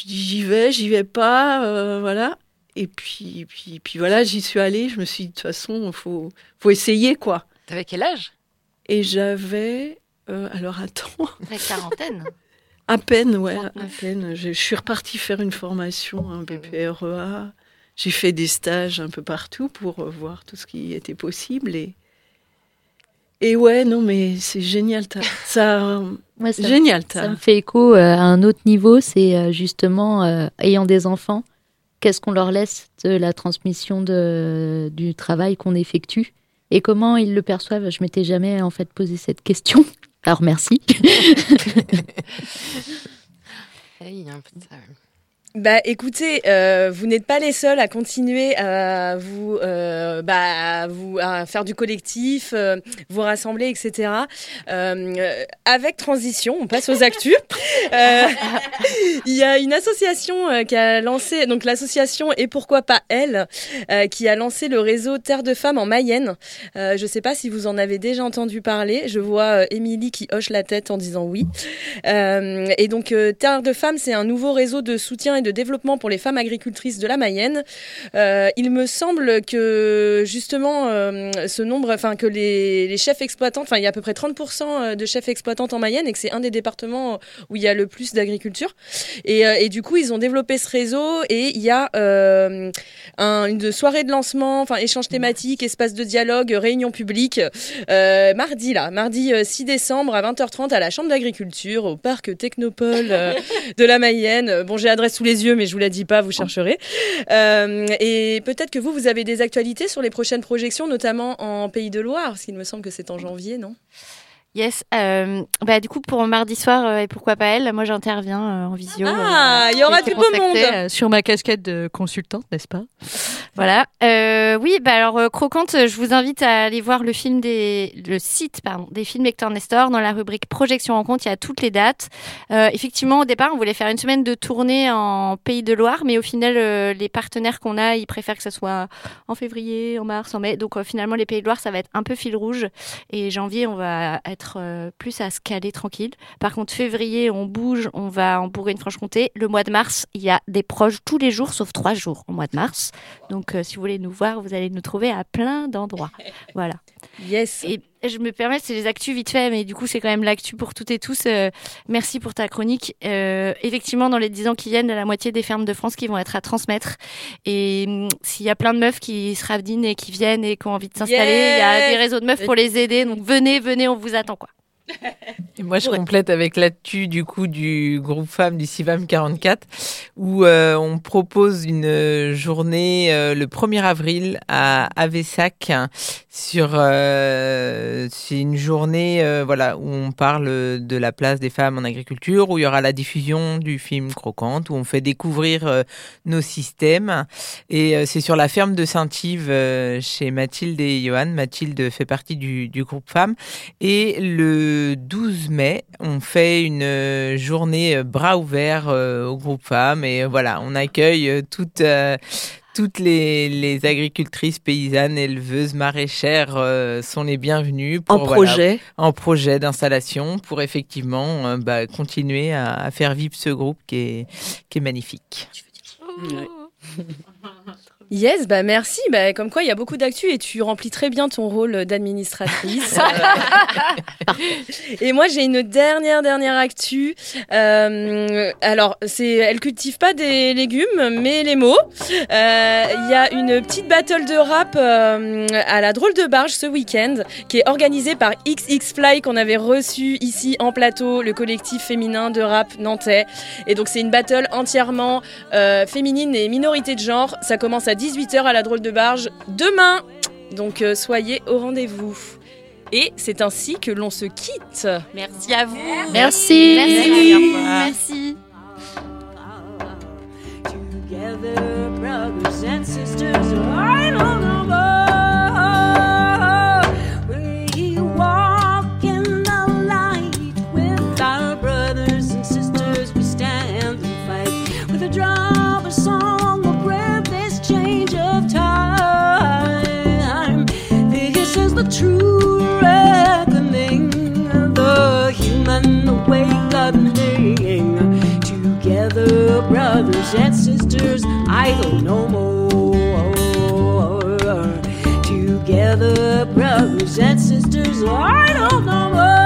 J'y vais, j'y vais pas, euh, voilà. Et puis, puis, puis voilà, j'y suis allée. Je me suis dit de toute façon, faut, faut essayer quoi. T'avais quel âge? Et j'avais, euh, alors attends, La quarantaine. à peine, ouais, à 39. peine. Je, je suis repartie faire une formation, un BPREA. J'ai fait des stages un peu partout pour euh, voir tout ce qui était possible. Et, et ouais, non, mais c'est génial. Ça, Moi, ça, génial. Ça me fait écho euh, à un autre niveau, c'est euh, justement, euh, ayant des enfants, qu'est-ce qu'on leur laisse de la transmission de, du travail qu'on effectue et comment ils le perçoivent. Je m'étais jamais en fait posé cette question. Alors merci. Un peu de ça, ouais. Bah écoutez, euh, vous n'êtes pas les seuls à continuer à vous, euh, bah, vous à faire du collectif, euh, vous rassembler, etc. Avec transition, on passe aux actus. Il y a une association qui a lancé, donc l'association et pourquoi pas elle, qui a lancé le réseau Terre de Femmes en Mayenne. Je ne sais pas si vous en avez déjà entendu parler. Je vois Émilie qui hoche la tête en disant oui. Et donc Terre de Femmes, c'est un nouveau réseau de soutien et développement pour les femmes agricultrices de la Mayenne. Euh, il me semble que justement euh, ce nombre, enfin que les, chefs exploitants, enfin il y a à peu près 30% de chefs exploitantes en Mayenne et que c'est un des départements où il y a le plus d'agriculture. Et, euh, du coup, ils ont développé ce réseau et il y a euh, un- une soirée de lancement, enfin échange thématique, espace de dialogue, réunion publique, euh, mardi là, mardi euh, 6 décembre à 20h30 à la Chambre d'agriculture au parc Technopole euh, de la Mayenne. Bon, j'ai l'adresse sous les yeux, mais je vous la dis pas, vous chercherez. Euh, et peut-être que vous, vous avez des actualités sur les prochaines projections, notamment en Pays de Loire, parce qu'il me semble que c'est en janvier, non? Yes. euh, bah, du coup, pour mardi soir, euh, et pourquoi pas elle, moi j'interviens euh, en visio. Ah, il y aura du beau monde. Sur ma casquette de consultante, n'est-ce pas? Voilà. Oui, bah alors croquante, je vous invite à aller voir le film des, le site pardon, des films Lecteur Nestor dans la rubrique projection rencontre. Il y a toutes les dates. Effectivement, au départ, on voulait faire une semaine de tournée en Pays de Loire, mais au final, les partenaires qu'on a, ils préfèrent que ce soit en février, en mars, en mai. Donc finalement, les Pays de Loire, ça va être un peu fil rouge. Et janvier, on va être euh, plus à se caler tranquille. Par contre, février, on bouge, on va en Bourgogne-Franche-Comté. Le mois de mars, il y a des proches tous les jours, sauf trois jours au mois de mars. Donc, euh, si vous voulez nous voir, vous allez nous trouver à plein d'endroits. Voilà. Yes. Et je me permets, c'est les actus vite fait, mais du coup, c'est quand même l'actu pour toutes et tous. Euh, merci pour ta chronique. Euh, effectivement, dans les 10 ans qui viennent, il y a la moitié des fermes de France qui vont être à transmettre. Et hum, s'il y a plein de meufs qui se ravidinent et qui viennent et qui ont envie de s'installer, il y a des réseaux de meufs pour les aider. Donc, venez, venez, on vous attend, quoi. Et moi, je complète avec l'actu du coup du groupe femmes du CIVAM 44, où euh, on propose une euh, journée euh, le 1er avril à Avessac sur euh, c'est une journée voilà où on parle de la place des femmes en agriculture, où il y aura la diffusion du film Croquante, où on fait découvrir nos systèmes. Et c'est sur la ferme de Saint-Yves chez Mathilde et Johan. Mathilde fait partie du, du groupe femmes. Et le 12 mai, on fait une euh, journée euh, bras ouverts euh, au groupe femmes. Et voilà, on accueille toutes, euh, toutes les, agricultrices, paysannes, éleveuses, maraîchères euh, sont les bienvenues en projet, en projet d'installation pour effectivement euh, bah, continuer à, faire vivre ce groupe qui est, qui est magnifique. Yes, bah merci. Bah, comme quoi, il y a beaucoup d'actu et tu remplis très bien ton rôle d'administratrice. et moi, j'ai une dernière, dernière actu. Euh, alors, c'est, elle cultive pas des légumes, mais les mots. Euh, il y a une petite battle de rap euh, à la drôle de barge ce week-end qui est organisée par XX Fly qu'on avait reçu ici en plateau, le collectif féminin de rap nantais. Et donc, c'est une battle entièrement féminine et minorité de genre. Ça commence à 18h à la drôle de barge demain. Donc euh, soyez au rendez-vous. Et c'est ainsi que l'on se quitte. Merci à vous. Merci. Merci. Together, brothers and sisters, idle no more. Together, brothers and sisters, idle no more.